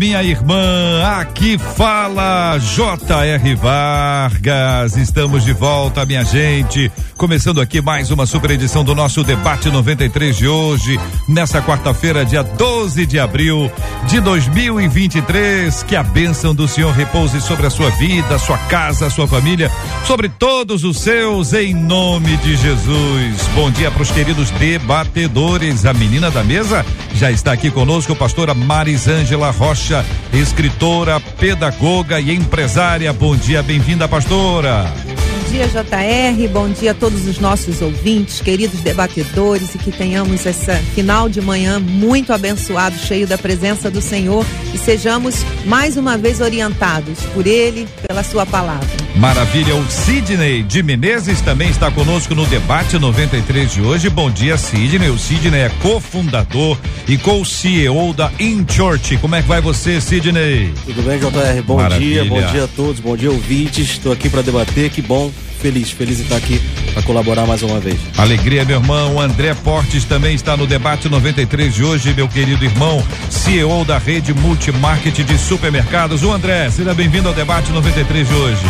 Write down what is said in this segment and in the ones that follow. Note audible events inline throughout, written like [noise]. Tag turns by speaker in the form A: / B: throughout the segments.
A: minha irmã. Aqui fala J.R. Vargas. Estamos de volta, minha gente. Começando aqui mais uma super edição do nosso debate 93 de hoje, nessa quarta-feira, dia 12 de abril de 2023. Que a bênção do Senhor repouse sobre a sua vida, sua casa, sua família, sobre todos os seus, em nome de Jesus. Bom dia para os queridos debatedores. A menina da mesa já está aqui conosco, pastora Marisângela Rocha, escritora, pedagoga e empresária. Bom dia, bem-vinda, pastora.
B: Bom dia, JR. Bom dia a todos os nossos ouvintes, queridos debatedores, e que tenhamos esse final de manhã muito abençoado, cheio da presença do Senhor e sejamos mais uma vez orientados por Ele, pela Sua palavra.
A: Maravilha. O Sidney de Menezes também está conosco no debate 93 de hoje. Bom dia, Sidney. O Sidney é cofundador e co-CEO da InChurch. Como é que vai você, Sidney?
C: Tudo bem, JR? Bom Maravilha. dia, bom dia a todos, bom dia, ouvintes. Estou aqui para debater. Que bom feliz, feliz em estar aqui para colaborar mais uma vez.
A: Alegria, meu irmão. O André Portes também está no debate 93 de hoje, meu querido irmão, CEO da rede Multimarket de supermercados. O André, seja bem-vindo ao debate 93 de hoje.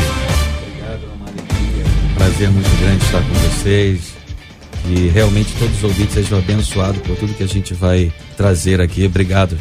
D: Obrigado, é uma alegria. Um prazer muito grande estar com vocês. E realmente todos os ouvintes sejam abençoados por tudo que a gente vai trazer aqui. Obrigado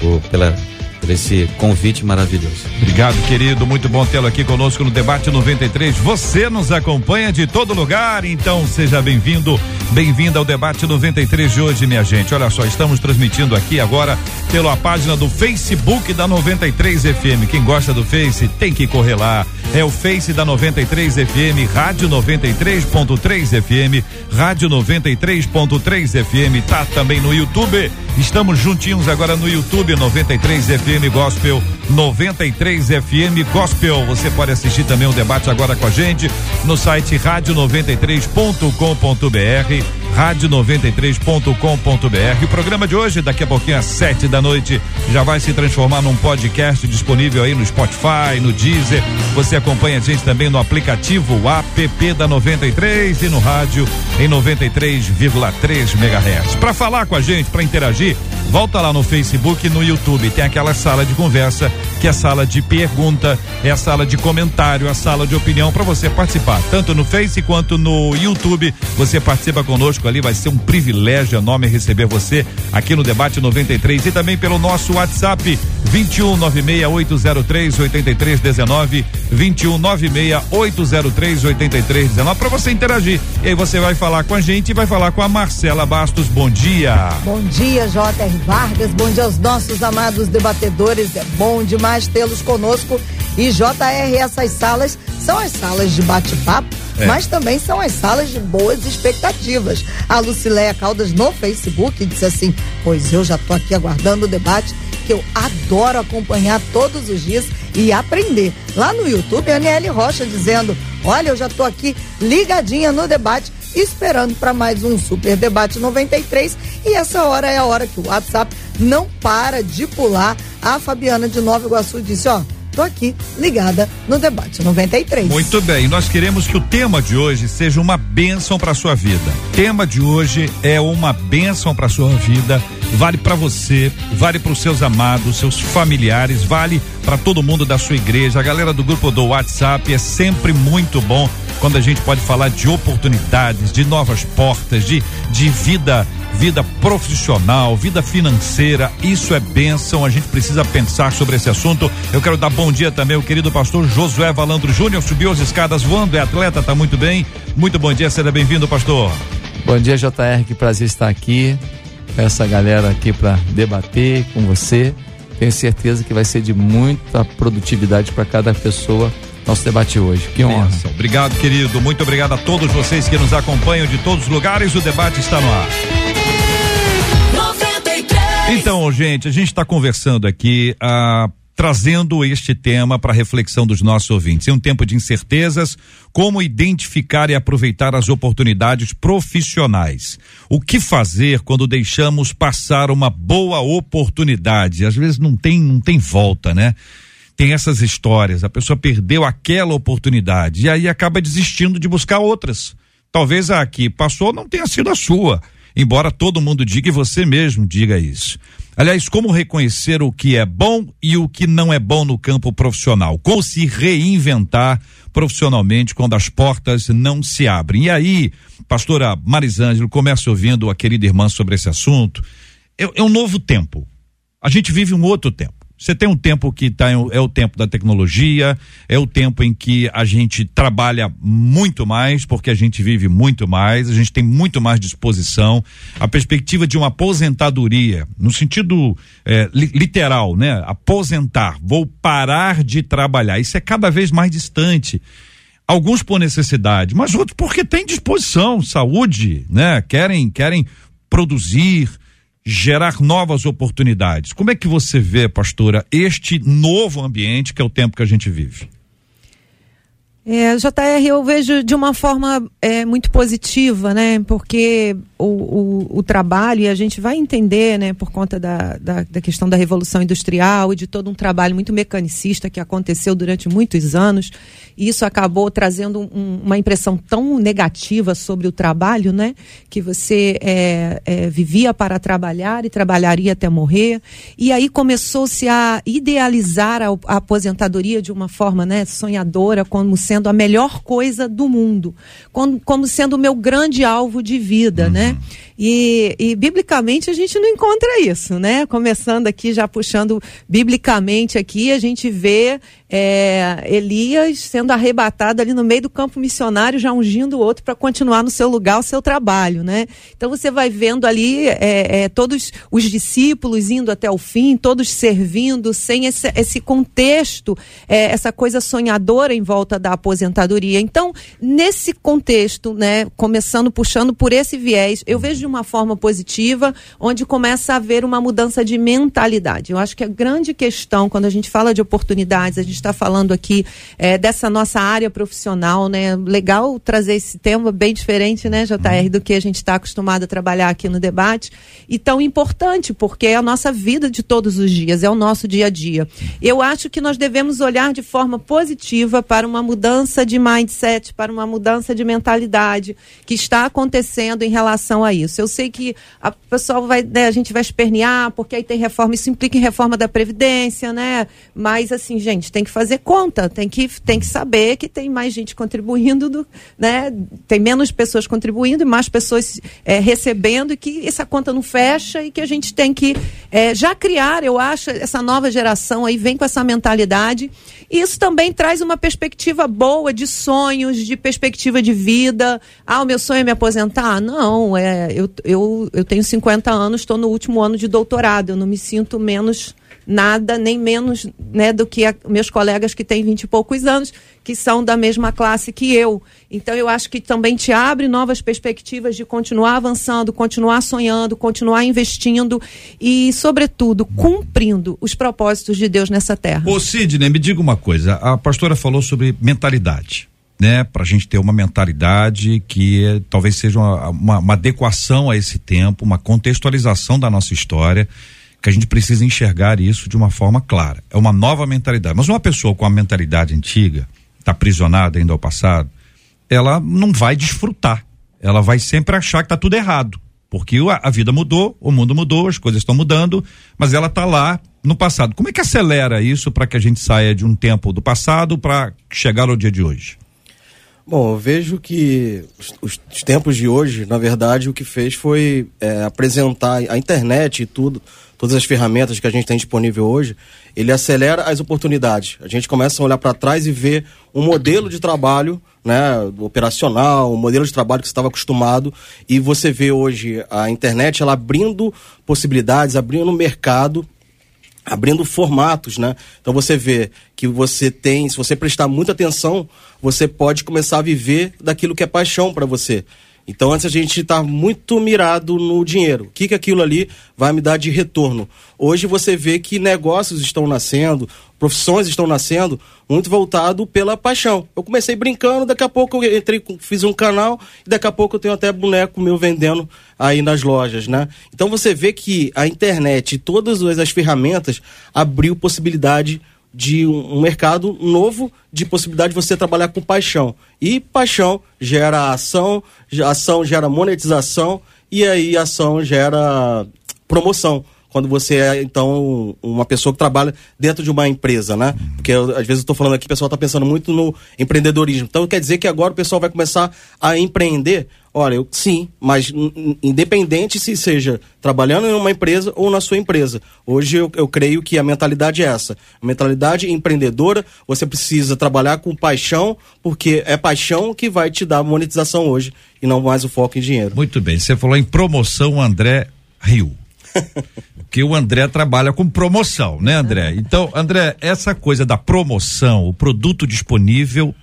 D: por, pela por esse convite maravilhoso.
A: Obrigado, querido. Muito bom tê-lo aqui conosco no Debate 93. Você nos acompanha de todo lugar, então seja bem-vindo, bem-vinda ao Debate 93 de hoje, minha gente. Olha só, estamos transmitindo aqui agora pela página do Facebook da 93 FM. Quem gosta do Face tem que correr lá. É o Face da 93 FM, Rádio 93.3 FM, Rádio 93.3 FM. Tá também no YouTube. Estamos juntinhos agora no YouTube 93 FM Gospel, 93 FM Gospel. Você pode assistir também o debate agora com a gente no site rádio93.com.br, rádio93.com.br. O programa de hoje, daqui a pouquinho às sete da noite, já vai se transformar num podcast disponível aí no Spotify, no Deezer. Você acompanha a gente também no aplicativo app da 93 e no rádio em 93,3 MHz. Para falar com a gente, para interagir, volta lá no Facebook e no YouTube. Tem aquela sala de conversa, que é a sala de pergunta, é a sala de comentário, a sala de opinião para você participar. Tanto no Face quanto no YouTube. Você participa conosco ali, vai ser um privilégio enorme receber você aqui no Debate 93 e também pelo nosso WhatsApp 21 96803 8319 21 96803 8319 para você interagir. E aí você vai falar com a gente e vai falar com a Marcela Bastos. Bom dia.
E: Bom dia, J.R. Vargas. Bom dia aos nossos amados debatedores. É bom demais tê-los conosco. E JR, essas salas são as salas de bate-papo, é. mas também são as salas de boas expectativas. A Lucileia Caldas no Facebook disse assim: Pois eu já tô aqui aguardando o debate, que eu adoro acompanhar todos os dias e aprender. Lá no YouTube, a Aniele Rocha dizendo: Olha, eu já tô aqui ligadinha no debate esperando para mais um Super Debate 93. E essa hora é a hora que o WhatsApp não para de pular. A Fabiana de Nova Iguaçu disse: Ó, tô aqui ligada no debate 93.
A: Muito bem, nós queremos que o tema de hoje seja uma bênção para sua vida. O tema de hoje é uma bênção para sua vida. Vale para você, vale para os seus amados, seus familiares, vale para todo mundo da sua igreja. A galera do grupo do WhatsApp é sempre muito bom quando a gente pode falar de oportunidades, de novas portas, de, de vida vida profissional, vida financeira, isso é bênção, a gente precisa pensar sobre esse assunto. Eu quero dar bom dia também ao querido pastor Josué Valandro Júnior, subiu as escadas voando, é atleta, tá muito bem. Muito bom dia, seja bem-vindo, pastor.
D: Bom dia, JR, que prazer estar aqui, essa galera aqui para debater com você. Tenho certeza que vai ser de muita produtividade para cada pessoa nosso debate hoje. Que honra.
A: Obrigado, querido. Muito obrigado a todos vocês que nos acompanham de todos os lugares. O debate está no ar. Então, gente, a gente está conversando aqui. Ah, trazendo este tema para reflexão dos nossos ouvintes. Em um tempo de incertezas, como identificar e aproveitar as oportunidades profissionais? O que fazer quando deixamos passar uma boa oportunidade? Às vezes não tem, não tem volta, né? Tem essas histórias, a pessoa perdeu aquela oportunidade e aí acaba desistindo de buscar outras. Talvez a que passou não tenha sido a sua, embora todo mundo diga e você mesmo diga isso. Aliás, como reconhecer o que é bom e o que não é bom no campo profissional? Como se reinventar profissionalmente quando as portas não se abrem? E aí, pastora Marisângelo, começa ouvindo a querida irmã sobre esse assunto. É, é um novo tempo. A gente vive um outro tempo. Você tem um tempo que tá, é o tempo da tecnologia, é o tempo em que a gente trabalha muito mais, porque a gente vive muito mais, a gente tem muito mais disposição. A perspectiva de uma aposentadoria, no sentido é, li, literal, né? Aposentar, vou parar de trabalhar. Isso é cada vez mais distante. Alguns por necessidade, mas outros porque tem disposição, saúde, né? Querem, querem produzir, gerar novas oportunidades. Como é que você vê, pastora, este novo ambiente que é o tempo que a gente vive?
B: É, JR, eu vejo de uma forma é, muito positiva, né? Porque o, o, o, trabalho, e a gente vai entender, né, por conta da, da, da, questão da Revolução Industrial e de todo um trabalho muito mecanicista que aconteceu durante muitos anos, e isso acabou trazendo um, uma impressão tão negativa sobre o trabalho, né? Que você é, é, vivia para trabalhar e trabalharia até morrer. E aí começou-se a idealizar a, a, aposentadoria de uma forma né, sonhadora, como sendo a melhor coisa do mundo, como, como sendo o meu grande alvo de vida, né? uhum. né? E, e, biblicamente a gente não encontra isso, né? Começando aqui, já puxando biblicamente aqui, a gente vê é, Elias sendo arrebatado ali no meio do campo missionário, já ungindo o outro para continuar no seu lugar o seu trabalho, né? Então você vai vendo ali é, é, todos os discípulos indo até o fim, todos servindo, sem esse, esse contexto, é, essa coisa sonhadora em volta da aposentadoria. Então, nesse contexto, né, começando puxando por esse viés, eu vejo uma forma positiva, onde começa a haver uma mudança de mentalidade. Eu acho que a grande questão, quando a gente fala de oportunidades, a gente está falando aqui é, dessa nossa área profissional, né? Legal trazer esse tema bem diferente, né, JR, do que a gente está acostumado a trabalhar aqui no debate. E tão importante, porque é a nossa vida de todos os dias, é o nosso dia a dia. Eu acho que nós devemos olhar de forma positiva para uma mudança de mindset, para uma mudança de mentalidade que está acontecendo em relação a isso. Eu sei que a pessoal vai, né, a gente vai espernear, porque aí tem reforma, isso implica em reforma da Previdência, né? Mas assim, gente, tem que fazer conta, tem que, tem que saber que tem mais gente contribuindo, do, né? tem menos pessoas contribuindo e mais pessoas é, recebendo, e que essa conta não fecha e que a gente tem que é, já criar, eu acho, essa nova geração aí vem com essa mentalidade. E isso também traz uma perspectiva boa de sonhos, de perspectiva de vida. Ah, o meu sonho é me aposentar? Não, é, eu, eu, eu tenho 50 anos, estou no último ano de doutorado, eu não me sinto menos nada, nem menos né, do que a, meus colegas que têm vinte e poucos anos, que são da mesma classe que eu. Então, eu acho que também te abre novas perspectivas de continuar avançando, continuar sonhando, continuar investindo e, sobretudo, cumprindo os propósitos de Deus nessa terra.
A: Ô, Sidney, me diga uma coisa. A pastora falou sobre mentalidade. Né, para a gente ter uma mentalidade que é, talvez seja uma, uma, uma adequação a esse tempo, uma contextualização da nossa história que a gente precisa enxergar isso de uma forma clara. É uma nova mentalidade. Mas uma pessoa com a mentalidade antiga, está aprisionada ainda ao passado, ela não vai desfrutar. Ela vai sempre achar que está tudo errado. Porque a, a, vida mudou, o mundo mudou, as coisas estão mudando, mas ela está lá no passado. Como é que acelera isso para que a gente saia de um tempo do passado para chegar ao dia de hoje?
C: Bom, eu vejo que os, os, tempos de hoje, na verdade, o que fez foi é, apresentar a internet e tudo, todas as ferramentas que a gente tem disponível hoje, ele acelera as oportunidades. A gente começa a olhar para trás e ver um modelo de trabalho, né, operacional, um modelo de trabalho que você estava acostumado, e você vê hoje a internet ela abrindo possibilidades, abrindo mercado abrindo formatos, né? Então você vê que você tem, se você prestar muita atenção, você pode começar a viver daquilo que é paixão para você. Então antes a gente está muito mirado no dinheiro. O que, que aquilo ali vai me dar de retorno? Hoje você vê que negócios estão nascendo, profissões estão nascendo muito voltado pela paixão. Eu comecei brincando, daqui a pouco eu entrei, fiz um canal e daqui a pouco eu tenho até boneco meu vendendo aí nas lojas, né? Então você vê que a internet todas as ferramentas abriu possibilidade de um mercado novo de possibilidade de você trabalhar com paixão. E paixão gera ação, ação gera monetização e aí ação gera promoção quando você é, então, uma pessoa que trabalha dentro de uma empresa, né? Porque eu, às vezes eu estou falando aqui, o pessoal está pensando muito no empreendedorismo. Então quer dizer que agora o pessoal vai começar a empreender? Olha, eu, sim, mas independente se seja trabalhando em uma empresa ou na sua empresa. Hoje eu, eu creio que a mentalidade é essa. A mentalidade empreendedora, você precisa trabalhar com paixão, porque é paixão que vai te dar monetização hoje e não mais o foco em dinheiro.
A: Muito bem, você falou em promoção André Rio. Que o André trabalha com promoção, né, André? Então, André, essa coisa da promoção, o produto disponível,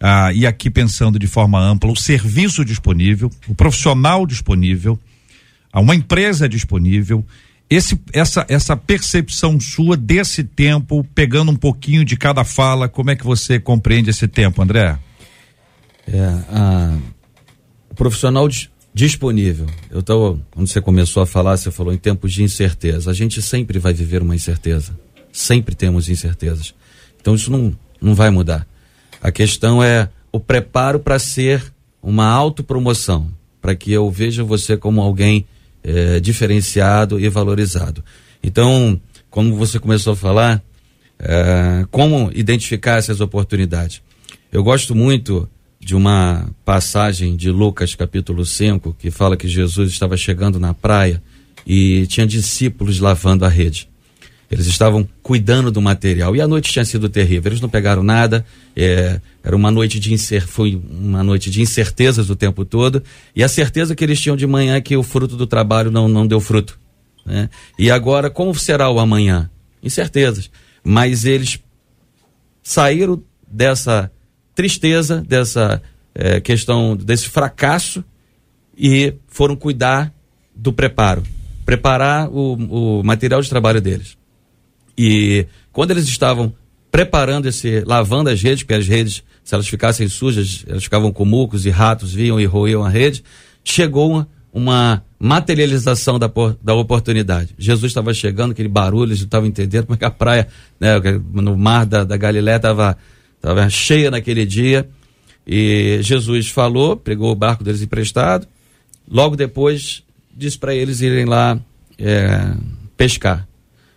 A: ah, e aqui pensando de forma ampla, o serviço disponível, o profissional disponível, uma empresa disponível, esse, essa, essa percepção sua desse tempo, pegando um pouquinho de cada fala, como é que você compreende esse tempo, André?
D: É, a, o profissional disponível. Eu tô, quando você começou a falar, você falou em tempos de incerteza. A gente sempre vai viver uma incerteza. Sempre temos incertezas. Então isso não, não vai mudar. A questão é o preparo para ser uma autopromoção, para que eu veja você como alguém é, diferenciado e valorizado. Então, como você começou a falar, é, como identificar essas oportunidades? Eu gosto muito de uma passagem de Lucas capítulo 5, que fala que Jesus estava chegando na praia e tinha discípulos lavando a rede. Eles estavam cuidando do material e a noite tinha sido terrível. Eles não pegaram nada. É, era uma noite de incer, foi uma noite de incertezas o tempo todo e a certeza que eles tinham de manhã é que o fruto do trabalho não não deu fruto. Né? E agora como será o amanhã? Incertezas. Mas eles saíram dessa tristeza, dessa é, questão, desse fracasso e foram cuidar do preparo, preparar o, o material de trabalho deles. E quando eles estavam preparando esse, lavando as redes, porque as redes, se elas ficassem sujas, elas ficavam com mucos e ratos vinham e roiam a rede, chegou uma, uma materialização da, da oportunidade. Jesus estava chegando, aquele barulho, eles estavam entendendo como é que a praia, né, no mar da, da Galiléia estava estava cheia naquele dia. E Jesus falou, pegou o barco deles emprestado. Logo depois, disse para eles irem lá é, pescar.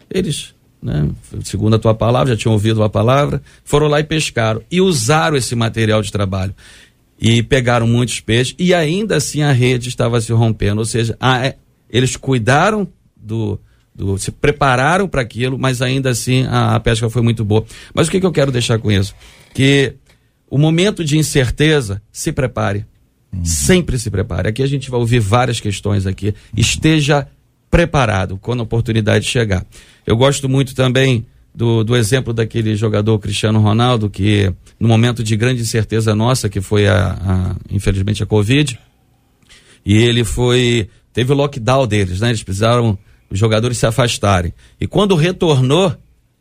D: Eles, né, segundo a tua palavra, já tinham ouvido a palavra, foram lá e pescaram. E usaram esse material de trabalho. E pegaram muitos peixes. E ainda assim a rede estava se rompendo. Ou seja, a, é, eles cuidaram do, do, se prepararam para aquilo, mas ainda assim a, a, pesca foi muito boa. Mas o que, que eu quero deixar com isso? Que o momento de incerteza, se prepare. Uhum. Sempre se prepare. Aqui a gente vai ouvir várias questões aqui. Esteja preparado quando a oportunidade chegar. Eu gosto muito também do, do exemplo daquele jogador Cristiano Ronaldo, que no momento de grande incerteza nossa, que foi a, a infelizmente a Covid, e ele foi. Teve o lockdown deles, né? Eles precisaram os jogadores se afastarem. E quando retornou,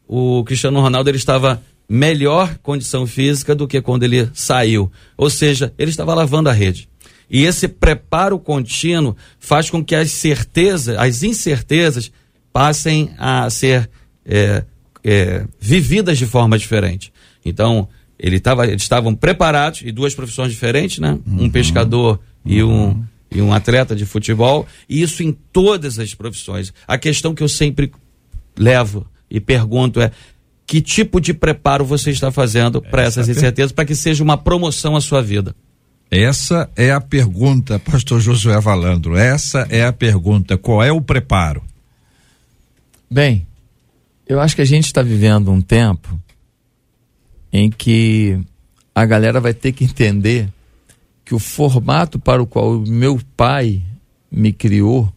D: o Cristiano Ronaldo ele estava melhor condição física do que quando ele saiu. Ou seja, ele estava lavando a rede. E esse preparo contínuo faz com que as certezas, as incertezas, passem a ser é, é, vividas de forma diferente. Então, ele tava, eles estavam preparados, e duas profissões diferentes, né? Uhum. Um pescador uhum. e um e um atleta de futebol, e isso em todas as profissões. A questão que eu sempre levo e pergunto é: que tipo de preparo você está fazendo para essas incertezas, para que seja uma promoção à sua vida?
A: Essa é a pergunta, pastor Josué Valandro. Essa é a pergunta. Qual é o preparo?
F: Bem, eu acho que a gente está vivendo um tempo em que a galera vai ter que entender que o formato para o qual meu pai me criou,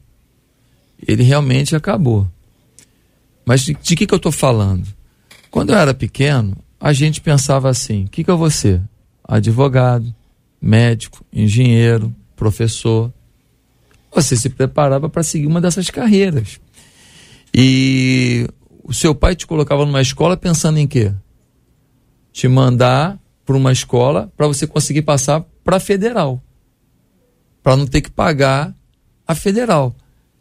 F: ele realmente acabou. Mas de, de que, que eu estou falando? Quando eu era pequeno, a gente pensava assim: o que, que eu vou ser? Advogado, médico, engenheiro, professor. Você se preparava para seguir uma dessas carreiras. E o seu pai te colocava numa escola pensando em quê? Te mandar para uma escola para você conseguir passar para a federal. Para não ter que pagar a federal.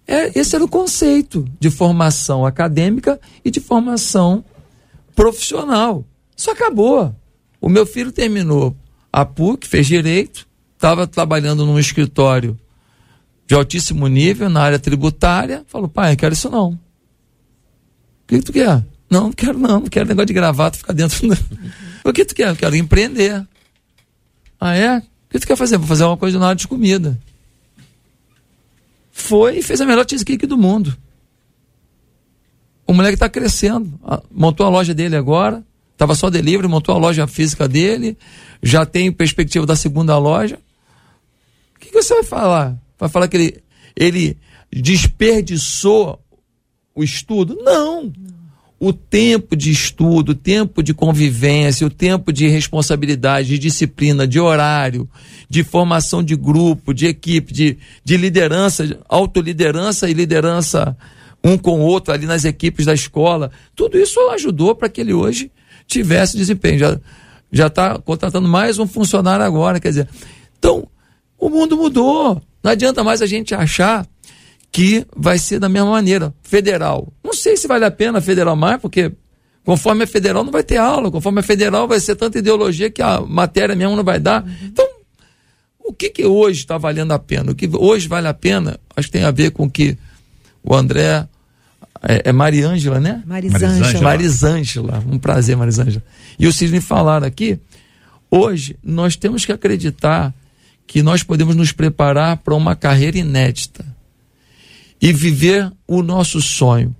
F: É, esse era o conceito de formação acadêmica e de formação profissional. Isso acabou. O meu filho terminou a PUC, fez direito, estava trabalhando num escritório de altíssimo nível na área tributária. Falou, pai, não quero isso não. O que, que tu quer? Não, não quero não, não quero negócio de gravata ficar dentro. [laughs] o que tu quer? Eu quero empreender. Ah, é? O que tu quer fazer? Vou fazer uma coisa na área de comida foi e fez a melhor cheesecake do mundo. O moleque está crescendo. Montou a loja dele agora. Estava só delivery, montou a loja física dele. Já tem perspectiva da segunda loja. O que, que você vai falar? Vai falar que ele, ele desperdiçou o estudo? Não o tempo de estudo, o tempo de convivência, o tempo de responsabilidade, de disciplina, de horário, de formação de grupo, de equipe, de, de liderança, autoliderança e liderança um com o outro ali nas equipes da escola, tudo isso ajudou para que ele hoje tivesse desempenho. Já já está contratando mais um funcionário agora, quer dizer. Então, o mundo mudou. Não adianta mais a gente achar que vai ser da mesma maneira, federal. Não sei se vale a pena federal mais, porque conforme é federal não vai ter aula, conforme é federal vai ser tanta ideologia que a matéria mesmo não vai dar. Uhum. Então, o que, que hoje está valendo a pena? O que hoje vale a pena, acho que tem a ver com que o André. É, é Mariângela, né?
B: Marisângela.
F: Marisângela. Um prazer, Marisângela. E o Cisne falaram aqui. Hoje, nós temos que acreditar que nós podemos nos preparar para uma carreira inédita e viver o nosso sonho.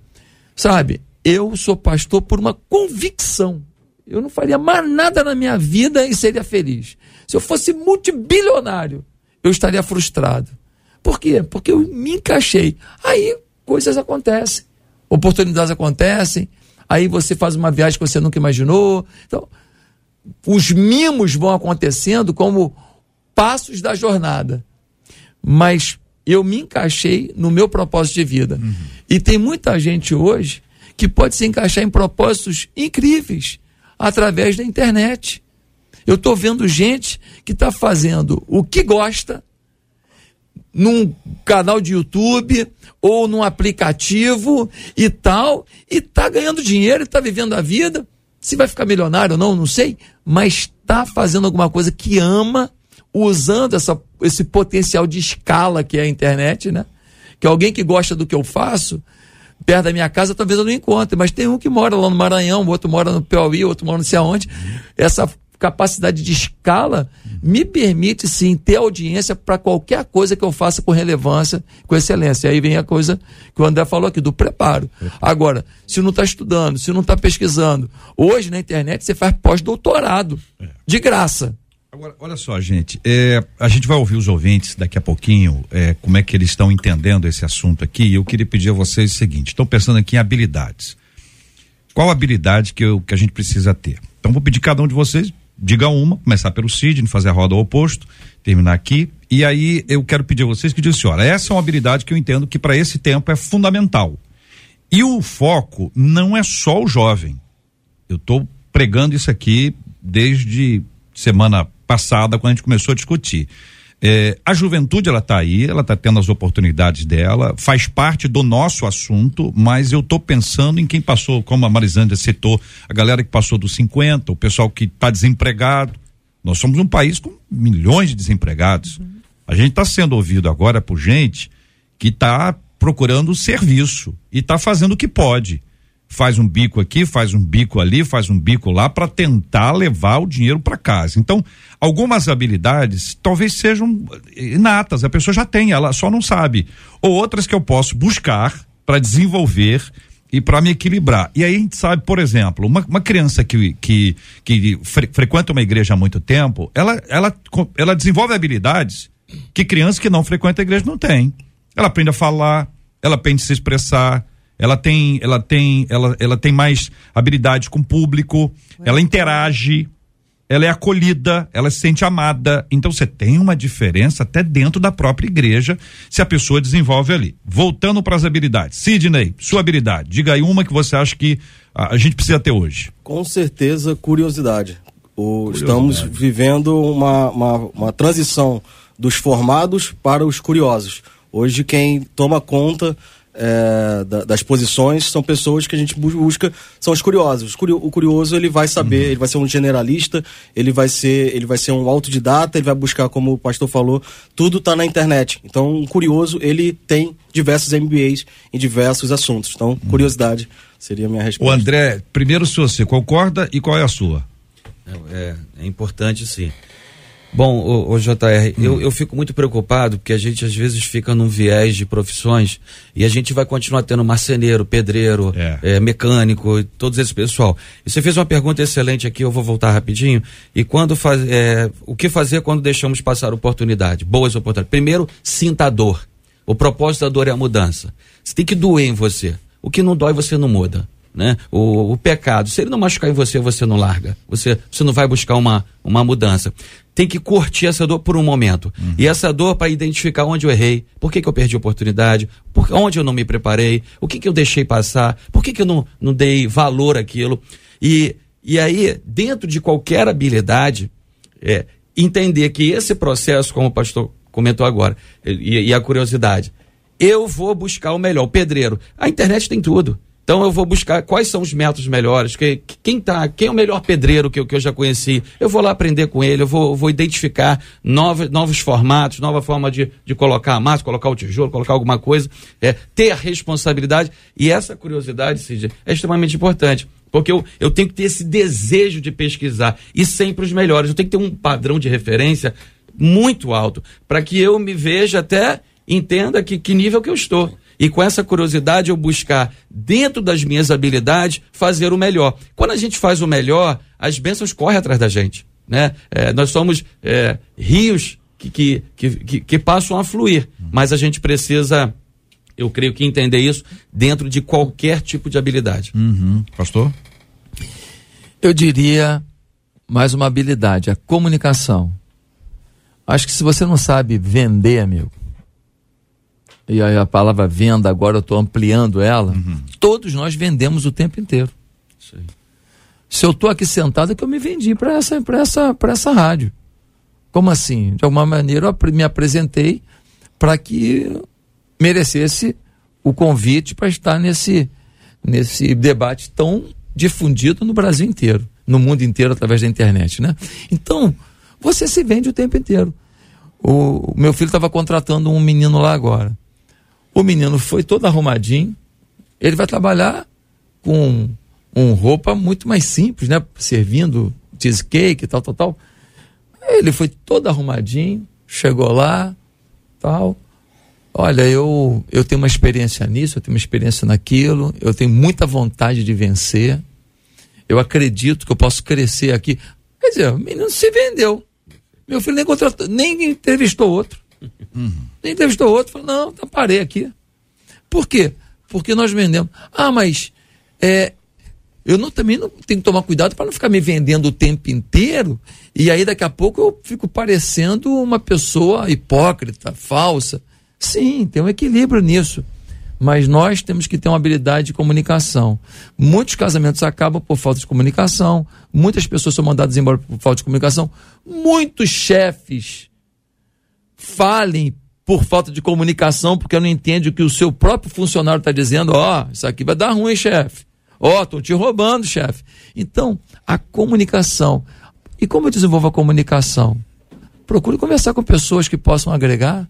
F: Sabe, eu sou pastor por uma convicção. Eu não faria mais nada na minha vida e seria feliz. Se eu fosse multibilionário, eu estaria frustrado. Por quê? Porque eu me encaixei. Aí coisas acontecem, oportunidades acontecem, aí você faz uma viagem que você nunca imaginou. Então, os mimos vão acontecendo como passos da jornada. Mas eu me encaixei no meu propósito de vida. Uhum. E tem muita gente hoje que pode se encaixar em propósitos incríveis através da internet. Eu estou vendo gente que está fazendo o que gosta num canal de YouTube ou num aplicativo e tal, e está ganhando dinheiro, está vivendo a vida. Se vai ficar milionário ou não, não sei, mas está fazendo alguma coisa que ama usando essa, esse potencial de escala que é a internet, né? Que alguém que gosta do que eu faço, perto da minha casa, talvez eu não encontre, mas tem um que mora lá no Maranhão, o outro mora no Piauí, outro mora não sei aonde. Essa capacidade de escala me permite sim ter audiência para qualquer coisa que eu faça com relevância, com excelência. Aí vem a coisa que o André falou aqui, do preparo. Agora, se não está estudando, se não está pesquisando, hoje na internet você faz pós-doutorado, é. de graça.
A: Agora, olha só, gente, é, a gente vai ouvir os ouvintes daqui a pouquinho, é, como é que eles estão entendendo esse assunto aqui, e eu queria pedir a vocês o seguinte, estou pensando aqui em habilidades. Qual habilidade que, eu, que a gente precisa ter? Então vou pedir cada um de vocês, diga uma, começar pelo Sidney, fazer a roda ao oposto, terminar aqui, e aí eu quero pedir a vocês que digam assim, olha, essa é uma habilidade que eu entendo que para esse tempo é fundamental. E o foco não é só o jovem. Eu estou pregando isso aqui desde semana passada, quando a gente começou a discutir. É, a juventude ela está aí, ela está tendo as oportunidades dela, faz parte do nosso assunto, mas eu estou pensando em quem passou, como a Marisângela citou, a galera que passou dos 50, o pessoal que está desempregado. Nós somos um país com milhões de desempregados. Uhum. A gente está sendo ouvido agora por gente que está procurando serviço e está fazendo o que pode faz um bico aqui, faz um bico ali, faz um bico lá para tentar levar o dinheiro para casa. Então, algumas habilidades talvez sejam inatas, a pessoa já tem, ela só não sabe. Ou outras que eu posso buscar para desenvolver e para me equilibrar. E aí a gente sabe, por exemplo, uma, uma criança que, que, que fre, frequenta uma igreja há muito tempo, ela, ela, ela desenvolve habilidades que criança que não frequenta a igreja não tem. Ela aprende a falar, ela aprende a se expressar, ela tem, ela tem, ela, ela tem mais habilidade com o público, ela interage. ela é acolhida, ela se sente amada. Então você tem uma diferença até dentro da própria igreja se a pessoa desenvolve ali. Voltando para as habilidades. Sidney, sua habilidade. Diga aí uma que você acha que a, a gente precisa ter hoje.
C: Com certeza, curiosidade. O, curiosidade. Estamos vivendo uma, uma, uma transição dos formados para os curiosos. Hoje quem toma conta é, da, das posições são pessoas que a gente busca, são os curiosos. O curioso ele vai saber, uhum. ele vai ser um generalista, ele vai ser, ele vai ser um autodidata, ele vai buscar, como o pastor falou, tudo está na internet. Então, um curioso ele tem diversos MBAs em diversos assuntos. Então, uhum. curiosidade seria a minha resposta.
A: O André, primeiro se você concorda e qual é a sua?
D: É, é importante sim. Bom, o, o JR, hum. eu, eu fico muito preocupado porque a gente às vezes fica num viés de profissões e a gente vai continuar tendo marceneiro, pedreiro, é. É, mecânico, todos esse pessoal. E você fez uma pergunta excelente aqui, eu vou voltar rapidinho. E quando faz, é, o que fazer quando deixamos passar oportunidade? Boas oportunidades. Primeiro, sinta a dor. O propósito da dor é a mudança. Você tem que doer em você. O que não dói, você não muda né? O, o, pecado, se ele não machucar em você, você não larga. Você, você não vai buscar uma, uma mudança. Tem que curtir essa dor por um momento. Uhum. E essa dor para identificar onde eu errei, por que, que eu perdi a oportunidade, por, onde eu não me preparei, o que, que eu deixei passar, por que, que eu não, não dei valor àquilo. E, e aí, dentro de qualquer habilidade, é, entender que esse processo, como o pastor comentou agora, e, e a curiosidade, eu vou buscar o melhor, o pedreiro. A internet tem tudo. Então eu vou buscar quais são os métodos melhores, que, quem tá, quem é o melhor pedreiro que eu, que eu já conheci. Eu vou lá aprender com ele, eu vou, vou identificar novos, novos formatos, nova forma de, de colocar a massa, colocar o tijolo, colocar alguma coisa, é, ter a responsabilidade. E essa curiosidade, Cid, é extremamente importante. Porque eu, eu tenho que ter esse desejo de pesquisar e sempre os melhores. Eu tenho que ter um padrão de referência muito alto para que eu me veja até entenda que, que nível que eu estou e com essa curiosidade eu buscar, dentro das minhas habilidades, fazer o melhor. Quando a gente faz o melhor, as bênçãos correm atrás da gente. Né? É, nós somos é, rios que, que, que, que, passam a fluir, mas a gente precisa, eu creio que entender isso dentro de qualquer tipo de habilidade.
A: Uhum. Pastor?
F: Eu diria mais uma habilidade, a comunicação. Acho que se você não sabe vender, amigo, e aí a palavra venda, agora eu estou ampliando ela, uhum. todos nós vendemos o tempo inteiro. Sim. Se eu estou aqui sentado, é que eu me vendi para essa, essa, essa rádio. Como assim? De alguma maneira eu me apresentei para que merecesse o convite para estar nesse, nesse debate tão difundido no Brasil inteiro, no mundo inteiro através da internet, né? Então, você se vende o tempo inteiro. O, o meu filho estava contratando um menino lá agora. O menino foi todo arrumadinho. Ele vai trabalhar com um roupa muito mais simples, né? Servindo cheesecake e tal, tal, tal. Ele foi todo arrumadinho, chegou lá, tal. Olha, eu, eu tenho uma experiência nisso, eu tenho uma experiência naquilo, eu tenho muita vontade de vencer. Eu acredito que eu posso crescer aqui. Quer dizer, o menino se vendeu. Meu filho nem, contratou, nem entrevistou outro. Uhum. Entrevistou outro, falou, não, tá, parei aqui. Por quê? Porque nós vendemos. Ah, mas é, eu não, também não tenho que tomar cuidado para não ficar me vendendo o tempo inteiro e aí daqui a pouco eu fico parecendo uma pessoa hipócrita, falsa. Sim, tem um equilíbrio nisso. Mas nós temos que ter uma habilidade de comunicação. Muitos casamentos acabam por falta de comunicação, muitas pessoas são mandadas embora por falta de comunicação, muitos chefes falem por falta de comunicação, porque não entende o que o seu próprio funcionário está dizendo. Ó, oh, isso aqui vai dar ruim, chefe. Ó, oh, estão te roubando, chefe. Então, a comunicação. E como eu desenvolvo a comunicação? Procure conversar com pessoas que possam agregar.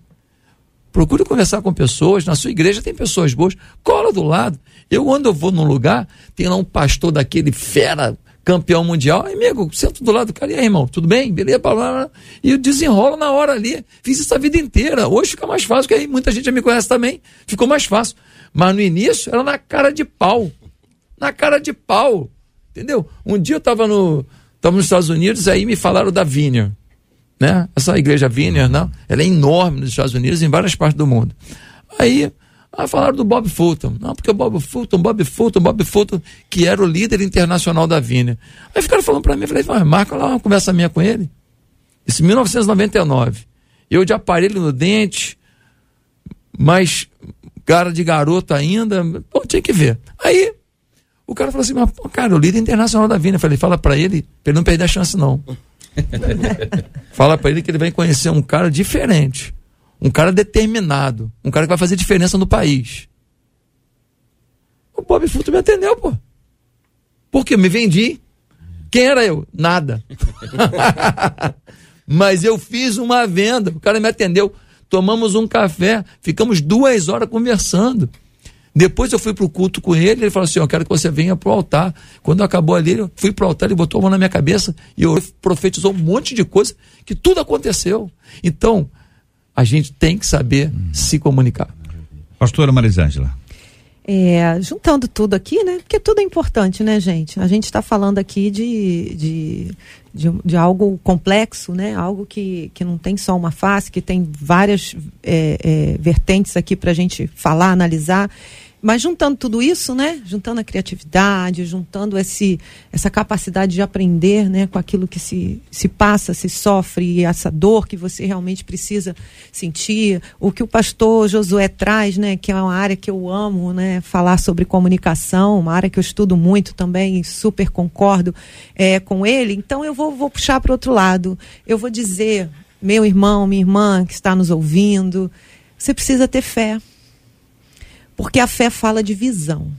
F: Procure conversar com pessoas. Na sua igreja tem pessoas boas. Cola do lado. Eu, quando eu vou num lugar, tem lá um pastor daquele fera campeão mundial. Aí, amigo, sento do lado do cara, e aí, irmão, tudo bem? Beleza? E eu desenrolo na hora ali. Fiz isso a vida inteira. Hoje fica mais fácil, porque aí muita gente já me conhece também. Ficou mais fácil. Mas no início era na cara de pau. Na cara de pau. Entendeu? Um dia eu estava no, tava nos Estados Unidos, aí me falaram da Vineyard. Né? Essa igreja Vineyard, não, ela é enorme nos Estados Unidos, em várias partes do mundo. Aí Ah, falaram do Bob Fulton. Não, porque o Bob Fulton, Bob Fulton, Bob Fulton, que era o líder internacional da Vina. Aí ficaram falando para mim, eu falei, mas marca lá uma conversa minha com ele. Isso em 1999. Eu de aparelho no dente, mas cara de garoto ainda, pô, tinha que ver. Aí o cara falou assim, mas, pô, cara, o líder internacional da Vina. Eu falei, fala para ele, pra ele não perder a chance, não. [laughs] fala para ele que ele vai conhecer um cara diferente. Um cara determinado. Um cara que vai fazer diferença no país. O Bob Fulton me atendeu, pô. Porque eu me vendi. Quem era eu? Nada. [laughs] Mas eu fiz uma venda. O cara me atendeu. Tomamos um café. Ficamos duas horas conversando. Depois eu fui para o culto com ele, ele falou assim: Eu quero que você venha para o altar. Quando acabou ali, eu fui para o altar, ele botou a mão na minha cabeça e eu profetizou um monte de coisa, que tudo aconteceu. Então, a gente tem que saber hum. se comunicar.
A: Pastora Marisângela.
B: É, juntando tudo aqui, né? Porque tudo é importante, né, gente? A gente está falando aqui de, de, de, de, algo complexo, né? Algo que, que não tem só uma face, que tem várias é, é, vertentes aqui para a gente falar, analisar. Mas juntando tudo isso, né? Juntando a criatividade, juntando esse, essa capacidade de aprender, né? Com aquilo que se, se passa, se sofre, essa dor que você realmente precisa sentir. O que o pastor Josué traz, né? Que é uma área que eu amo, né? Falar sobre comunicação, uma área que eu estudo muito também, super concordo é, com ele. Então eu vou, vou puxar para outro lado. Eu vou dizer, meu irmão, minha irmã que está nos ouvindo, você precisa ter fé porque a fé fala de visão.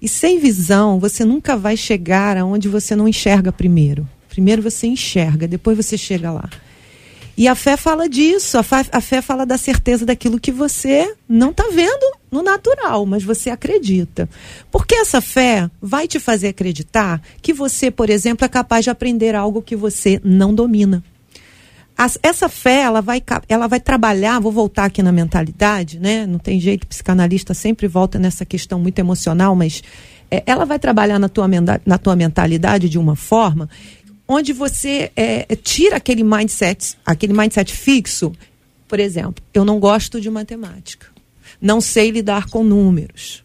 B: E sem visão, você nunca vai chegar aonde você não enxerga primeiro. Primeiro você enxerga, depois você chega lá. E a fé fala disso, a fé, a fé fala da certeza daquilo que você não está vendo no natural, mas você acredita. Porque essa fé vai te fazer acreditar que você, por exemplo, é capaz de aprender algo que você não domina. As, essa fé, ela vai, ela vai trabalhar, vou voltar aqui na mentalidade, né? Não tem jeito, psicanalista sempre volta nessa questão muito emocional, mas é, ela vai trabalhar na tua, na tua mentalidade de uma forma onde você é, tira aquele mindset, aquele mindset fixo. Por exemplo, eu não gosto de matemática. Não sei lidar com números.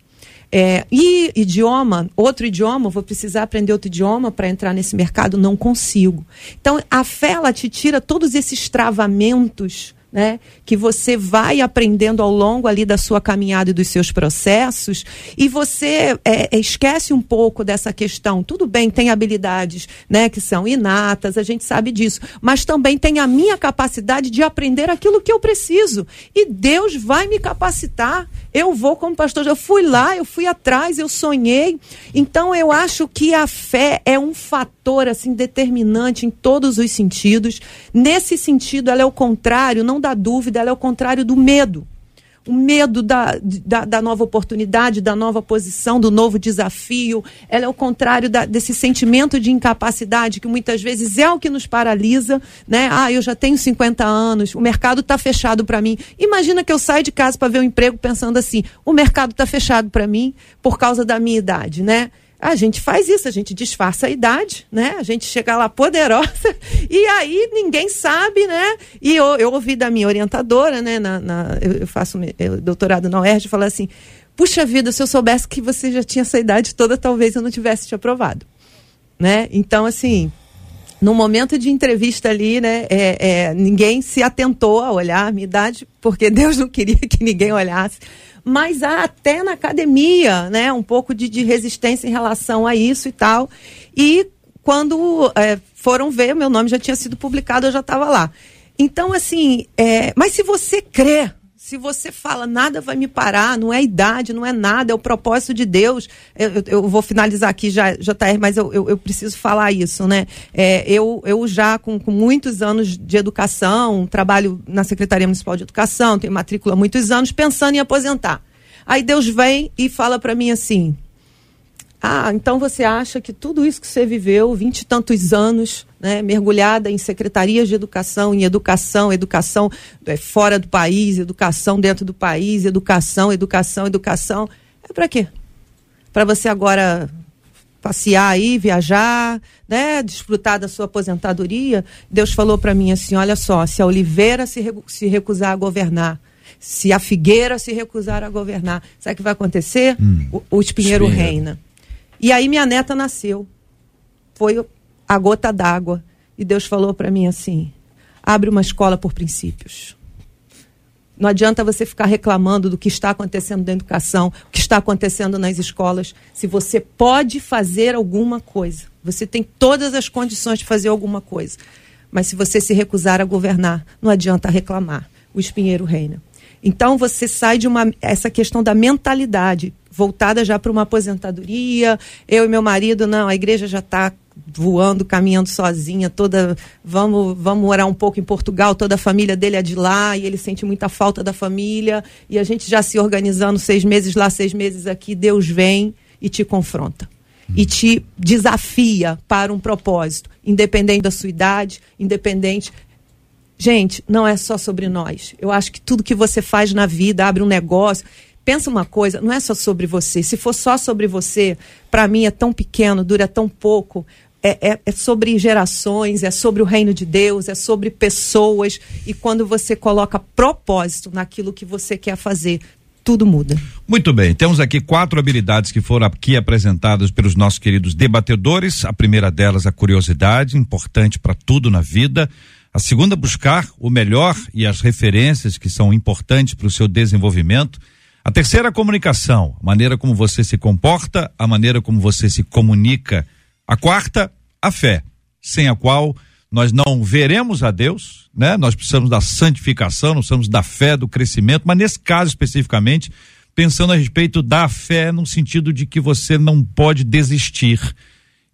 B: É, e idioma, outro idioma, vou precisar aprender outro idioma para entrar nesse mercado, não consigo. Então, a fé, ela te tira todos esses travamentos né? Que você vai aprendendo ao longo ali da sua caminhada e dos seus processos, e você é, é, esquece um pouco dessa questão. Tudo bem, tem habilidades, né? Que são inatas, a gente sabe disso, mas também tem a minha capacidade de aprender aquilo que eu preciso. E Deus vai me capacitar. Eu vou como pastor, eu fui lá, eu fui atrás, eu sonhei. Então eu acho que a fé é um fator assim determinante em todos os sentidos. Nesse sentido, ela é o contrário, não da dúvida, ela é o contrário do medo. O medo da, da, da, nova oportunidade, da nova posição, do novo desafio. Ela é o contrário da, desse sentimento de incapacidade que muitas vezes é o que nos paralisa, né? Ah, eu já tenho 50 anos, o mercado está fechado para mim. Imagina que eu saio de casa para ver um emprego pensando assim: o mercado está fechado para mim por causa da minha idade, né? A gente faz isso, a gente disfarça a idade, né? A gente chega lá poderosa [laughs] e aí ninguém sabe, né? E eu, eu ouvi da minha orientadora, né? Na, na eu faço eu, doutorado na UERJ, falar assim: puxa vida, se eu soubesse que você já tinha essa idade toda, talvez eu não tivesse te aprovado, né? Então, assim, no momento de entrevista ali, né, é, é, ninguém se atentou a olhar a minha idade, porque [laughs] Deus não queria que ninguém olhasse mas há até na academia, né, um pouco de, de resistência em relação a isso e tal. E quando é, foram ver, meu nome já tinha sido publicado, eu já estava lá. Então, assim, é, mas se você crê se você fala nada vai me parar, não é idade, não é nada, é o propósito de Deus. Eu, eu, vou finalizar aqui já, JR, mas eu, eu, eu preciso falar isso, né? É, eu, eu já com, com, muitos anos de educação, trabalho na Secretaria Municipal de Educação, tenho matrícula há muitos anos, pensando em aposentar. Aí Deus vem e fala para mim assim: ah, então você acha que tudo isso que você viveu, vinte e tantos anos, né, mergulhada em secretarias de educação, em educação, educação é, fora do país, educação dentro do país, educação, educação, educação, é para quê? Para você agora passear aí, viajar, né, desfrutar da sua aposentadoria? Deus falou para mim assim: olha só, se a Oliveira se, se recusar a governar, Se a figueira se recusar a governar, sabe o que vai acontecer?
A: Hum.
B: O, o espinheiro
A: Espinheiro.
B: reina. E aí minha neta nasceu. Foi a gota d'água. E Deus falou para mim assim: abre uma escola por princípios. Não adianta você ficar reclamando do que está acontecendo na educação, o que está acontecendo nas escolas, se você pode fazer alguma coisa. Você tem todas as condições de fazer alguma coisa. Mas se você se recusar a governar, não adianta reclamar. O espinheiro reina. Então você sai de uma essa questão da mentalidade voltada já para uma aposentadoria. Eu e meu marido, não, a igreja já está voando, caminhando sozinha, toda vamos vamos morar um pouco em Portugal, toda a família dele é de lá e ele sente muita falta da família e a gente já se organizando seis meses lá, seis meses aqui, Deus vem e te confronta e te desafia para um propósito, independente da sua idade, independente Gente, não é só sobre nós. Eu acho que tudo que você faz na vida, abre um negócio, pensa uma coisa, não é só sobre você. Se for só sobre você, para mim é tão pequeno, dura tão pouco. É, é, é sobre gerações, é sobre o reino de Deus, é sobre pessoas. E quando você coloca propósito naquilo que você quer fazer, tudo muda.
A: Muito bem, temos aqui quatro habilidades que foram aqui apresentadas pelos nossos queridos debatedores. A primeira delas, a curiosidade, importante para tudo na vida. A segunda, buscar o melhor e as referências que são importantes para o seu desenvolvimento. A terceira, comunicação, a maneira como você se comporta, a maneira como você se comunica. A quarta, a fé, sem a qual nós não veremos a Deus, né? Nós precisamos da santificação, nós precisamos da fé, do crescimento, mas nesse caso especificamente, pensando a respeito da fé no sentido de que você não pode desistir.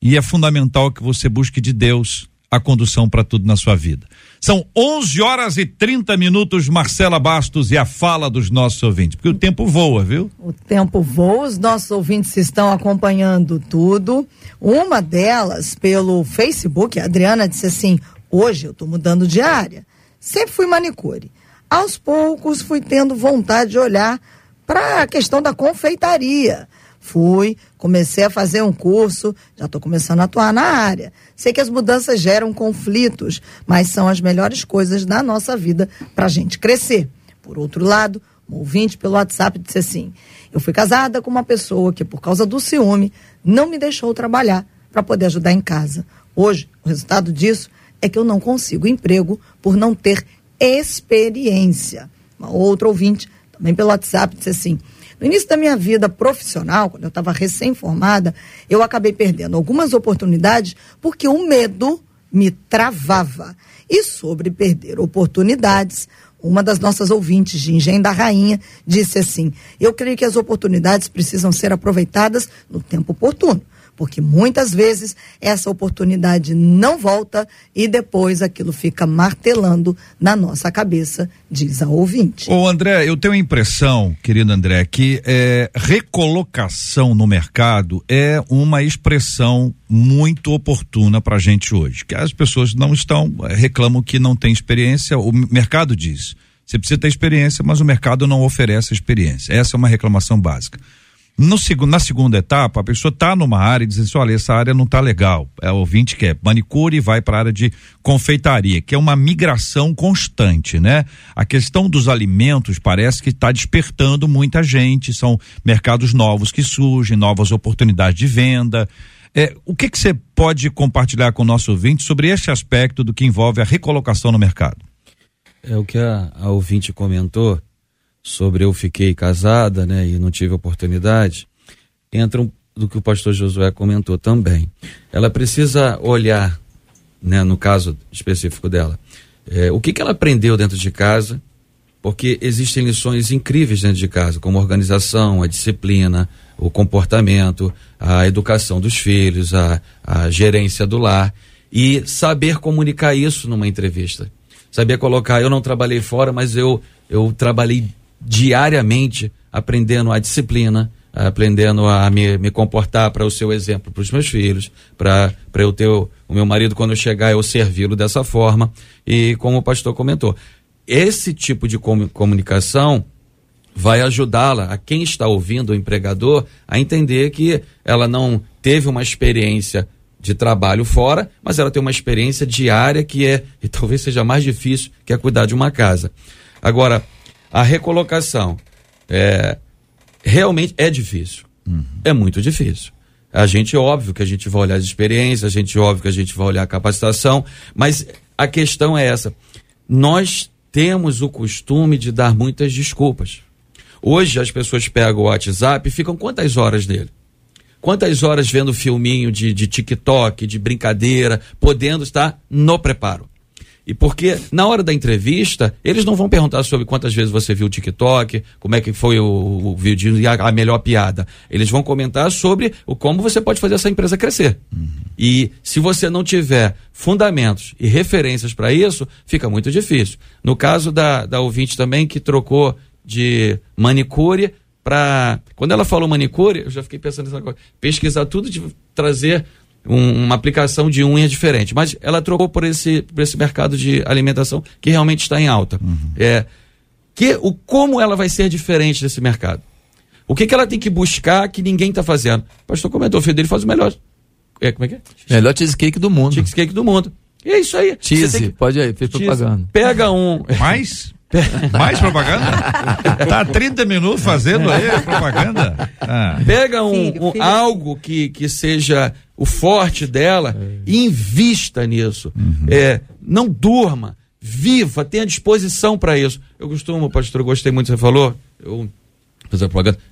A: E é fundamental que você busque de Deus a condução para tudo na sua vida. São 11 horas e 30 minutos, Marcela Bastos e a fala dos nossos ouvintes, porque o tempo voa, viu?
E: O tempo voa, os nossos ouvintes estão acompanhando tudo. Uma delas, pelo Facebook, a Adriana disse assim: hoje eu estou mudando de área. Sempre fui manicure. Aos poucos fui tendo vontade de olhar para a questão da confeitaria. Fui, comecei a fazer um curso, já estou começando a atuar na área. Sei que as mudanças geram conflitos, mas são as melhores coisas da nossa vida para a gente crescer. Por outro lado, um ouvinte pelo WhatsApp disse assim: Eu fui casada com uma pessoa que, por causa do ciúme, não me deixou trabalhar para poder ajudar em casa. Hoje, o resultado disso é que eu não consigo emprego por não ter experiência. Uma outra ouvinte, também pelo WhatsApp, disse assim: no início da minha vida profissional, quando eu estava recém-formada, eu acabei perdendo algumas oportunidades porque o medo me travava. E sobre perder oportunidades, uma das nossas ouvintes de Engenho da Rainha disse assim: Eu creio que as oportunidades precisam ser aproveitadas no tempo oportuno porque muitas vezes essa oportunidade não volta e depois aquilo fica martelando na nossa cabeça, diz a ouvinte.
A: Ô André, eu tenho a impressão, querido André, que é, recolocação no mercado é uma expressão muito oportuna para a gente hoje. Que as pessoas não estão, eh, reclamam que não tem experiência, o mercado diz. Você precisa ter experiência, mas o mercado não oferece experiência. Essa é uma reclamação básica. No, na segunda etapa, a pessoa está numa área e diz assim: olha, essa área não está legal. É o ouvinte que é manicure e vai para a área de confeitaria, que é uma migração constante, né? A questão dos alimentos parece que está despertando muita gente, são mercados novos que surgem, novas oportunidades de venda. É, o que você pode compartilhar com o nosso ouvinte sobre este aspecto do que envolve a recolocação no mercado?
D: É o que a, a ouvinte comentou sobre eu fiquei casada, né, e não tive oportunidade, entra um, do que o pastor Josué comentou também. Ela precisa olhar, né, no caso específico dela, é, o que, que ela aprendeu dentro de casa, porque existem lições incríveis dentro de casa, como a organização, a disciplina, o comportamento, a educação dos filhos, a, a gerência do lar, e saber comunicar isso numa entrevista. Saber colocar, eu não trabalhei fora, mas eu, eu trabalhei diariamente aprendendo a disciplina, aprendendo a me, me comportar para o seu exemplo para os meus filhos, para eu ter o, o meu marido quando eu chegar eu servi-lo dessa forma e como o pastor comentou, esse tipo de com, comunicação vai ajudá-la, a quem está ouvindo o empregador, a entender que ela não teve uma experiência de trabalho fora, mas ela tem uma experiência diária que é, e talvez seja mais difícil, que é cuidar de uma casa. Agora, a recolocação é, realmente é difícil. Uhum. É muito difícil. A gente, óbvio que a gente vai olhar as experiências, a gente, óbvio que a gente vai olhar a capacitação, mas a questão é essa. Nós temos o costume de dar muitas desculpas. Hoje as pessoas pegam o WhatsApp e ficam quantas horas nele? Quantas horas vendo filminho de, de TikTok, de brincadeira, podendo estar no preparo? E porque na hora da entrevista, eles não vão perguntar sobre quantas vezes você viu o TikTok, como é que foi o, o vídeo e a, a, melhor piada. Eles vão comentar sobre o como você pode fazer essa empresa crescer. Uhum. E se você não tiver fundamentos e referências para isso, fica muito difícil. No caso da, da ouvinte também que trocou de manicure para. Quando ela falou manicure, eu já fiquei pensando nessa coisa. Pesquisar tudo, de trazer um, uma aplicação de unha diferente. Mas ela trocou por esse, por esse mercado de alimentação que realmente está em alta. Uhum. É, que, o, como ela vai ser diferente desse mercado? O que, que ela tem que buscar que ninguém está fazendo? O pastor comentou, o Federico faz o melhor. É, como é que é?
F: Melhor cheesecake do mundo.
D: Cheesecake do mundo. E é isso aí.
F: Cheese, que... pode aí, fez propaganda.
D: Pega um.
A: Mais? [laughs] [laughs] Mais propaganda? tá 30 minutos fazendo aí propaganda?
D: Ah. Pega um, filho, um algo que, que seja o forte dela e invista nisso. Uhum. É, não durma, viva, tenha disposição para isso. Eu costumo, pastor, eu gostei muito, você falou, eu,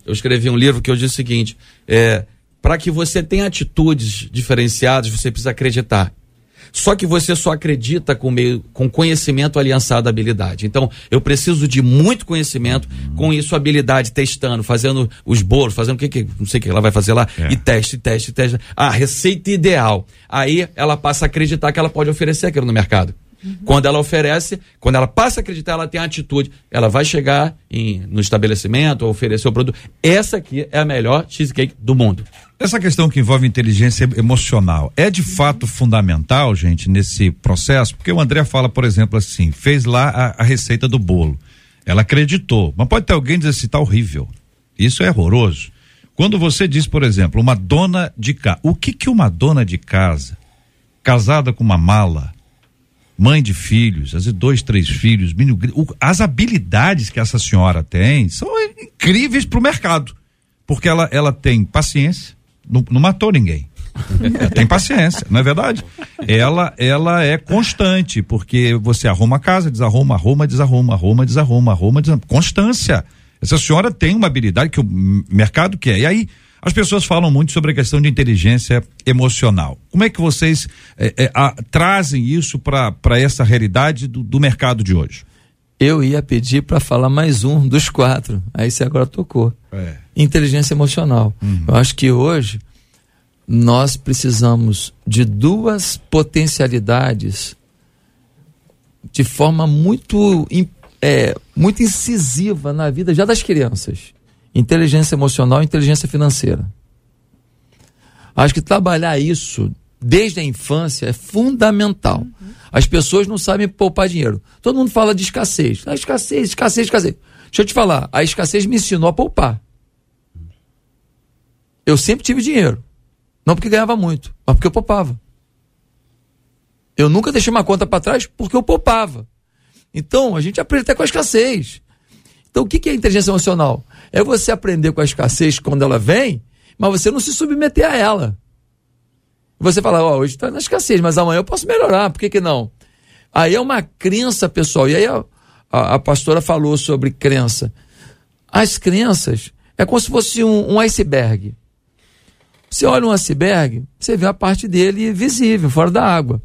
D: eu escrevi um livro que eu disse o seguinte: é, para que você tenha atitudes diferenciadas, você precisa acreditar. Só que você só acredita com, meio, com conhecimento aliançado à habilidade. Então, eu preciso de muito conhecimento, com isso, habilidade, testando, fazendo os bolos, fazendo o que, que não sei o que ela vai fazer lá, é. e teste, teste, teste. Ah, receita ideal. Aí ela passa a acreditar que ela pode oferecer aquilo no mercado. Quando ela oferece, quando ela passa a acreditar, ela tem a atitude. Ela vai chegar em, no estabelecimento, oferecer o produto. Essa aqui é a melhor cheesecake do mundo.
A: Essa questão que envolve inteligência emocional é de fato fundamental, gente, nesse processo? Porque o André fala, por exemplo, assim, fez lá a, a receita do bolo. Ela acreditou, mas pode ter alguém dizer assim, tá horrível. Isso é horroroso. Quando você diz, por exemplo, uma dona de casa, o que que uma dona de casa, casada com uma mala, mãe de filhos, às vezes dois, três filhos, as habilidades que essa senhora tem são incríveis para o mercado, porque ela, ela tem paciência, não, não matou ninguém. tem paciência, não é verdade? Ela, ela é constante, porque você arruma a casa, desarruma, arruma, desarruma, arruma, desarruma, arruma, desarruma. Constância. Essa senhora tem uma habilidade que o mercado quer. E aí, as pessoas falam muito sobre a questão de inteligência emocional. Como é que vocês é, é, a, trazem isso para essa realidade do, do mercado de hoje?
F: eu ia pedir para falar mais um dos quatro. Aí você agora tocou. É. Inteligência emocional. Uhum. Eu acho que hoje nós precisamos de duas potencialidades de forma muito, é, muito incisiva na vida já das crianças: inteligência emocional e inteligência financeira. Acho que trabalhar isso desde a infância é fundamental. Uhum. As pessoas não sabem poupar dinheiro. Todo mundo fala de escassez. Ah, escassez, escassez, escassez. Deixa eu te falar, a escassez me ensinou a poupar. Eu sempre tive dinheiro. Não porque ganhava muito, mas porque eu poupava. Eu nunca deixei uma conta para trás porque eu poupava. Então, a gente aprende até com a escassez. Então, o que é inteligência emocional? É você aprender com a escassez quando ela vem, mas você não se submeter a ela. Você fala, ó, oh, hoje está na escassez, mas amanhã eu posso melhorar, por que, que não? Aí é uma crença pessoal. E aí a, a, a pastora falou sobre crença. As crenças é como se fosse um, um iceberg. Você olha um iceberg, você vê a parte dele visível, fora da água.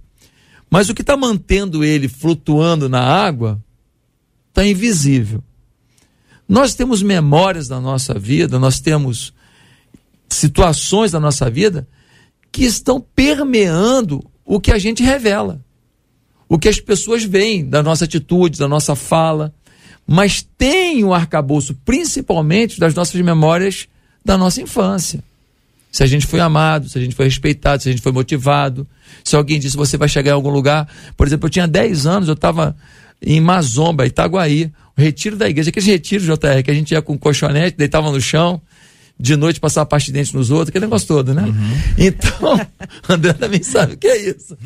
F: Mas o que está mantendo ele flutuando na água está invisível. Nós temos memórias da nossa vida, nós temos situações da nossa vida que estão permeando o que a gente revela, o que as pessoas veem da nossa atitude, da nossa fala, mas tem o arcabouço principalmente das nossas memórias da nossa infância. Se a gente foi amado, se a gente foi respeitado, se a gente foi motivado, se alguém disse você vai chegar em algum lugar. Por exemplo, eu tinha 10 anos, eu estava em Mazomba, Itaguaí, o retiro da igreja, aqueles retiros, JR, que a gente ia com colchonete, deitava no chão, de noite passar pasta de dente nos outros, aquele negócio todo, né? Uhum. Então, [laughs] André também sabe o que é isso.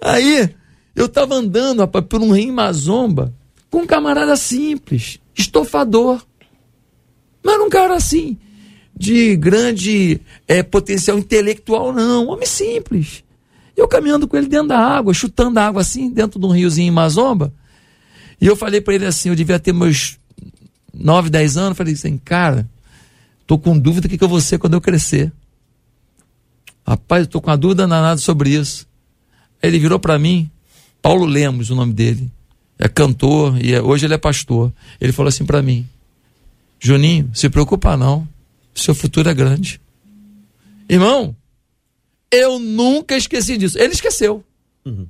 F: Aí, eu tava andando rapaz, por um rio Mazomba, com um camarada simples, estofador. Mas um cara assim, de grande é, potencial intelectual, não. Homem simples. Eu caminhando com ele dentro da água, chutando a água assim, dentro de um riozinho em Mazomba. E eu falei para ele assim, eu devia ter meus 9, 10 anos, falei assim, cara, tô com dúvida do que, que eu vou ser quando eu crescer. Rapaz, eu tô com uma dúvida danada sobre isso. Aí ele virou para mim, Paulo Lemos, o nome dele. É cantor e é, hoje ele é pastor. Ele falou assim para mim: Juninho, se preocupa não. Seu futuro é grande. Irmão, eu nunca esqueci disso. Ele esqueceu. Uhum.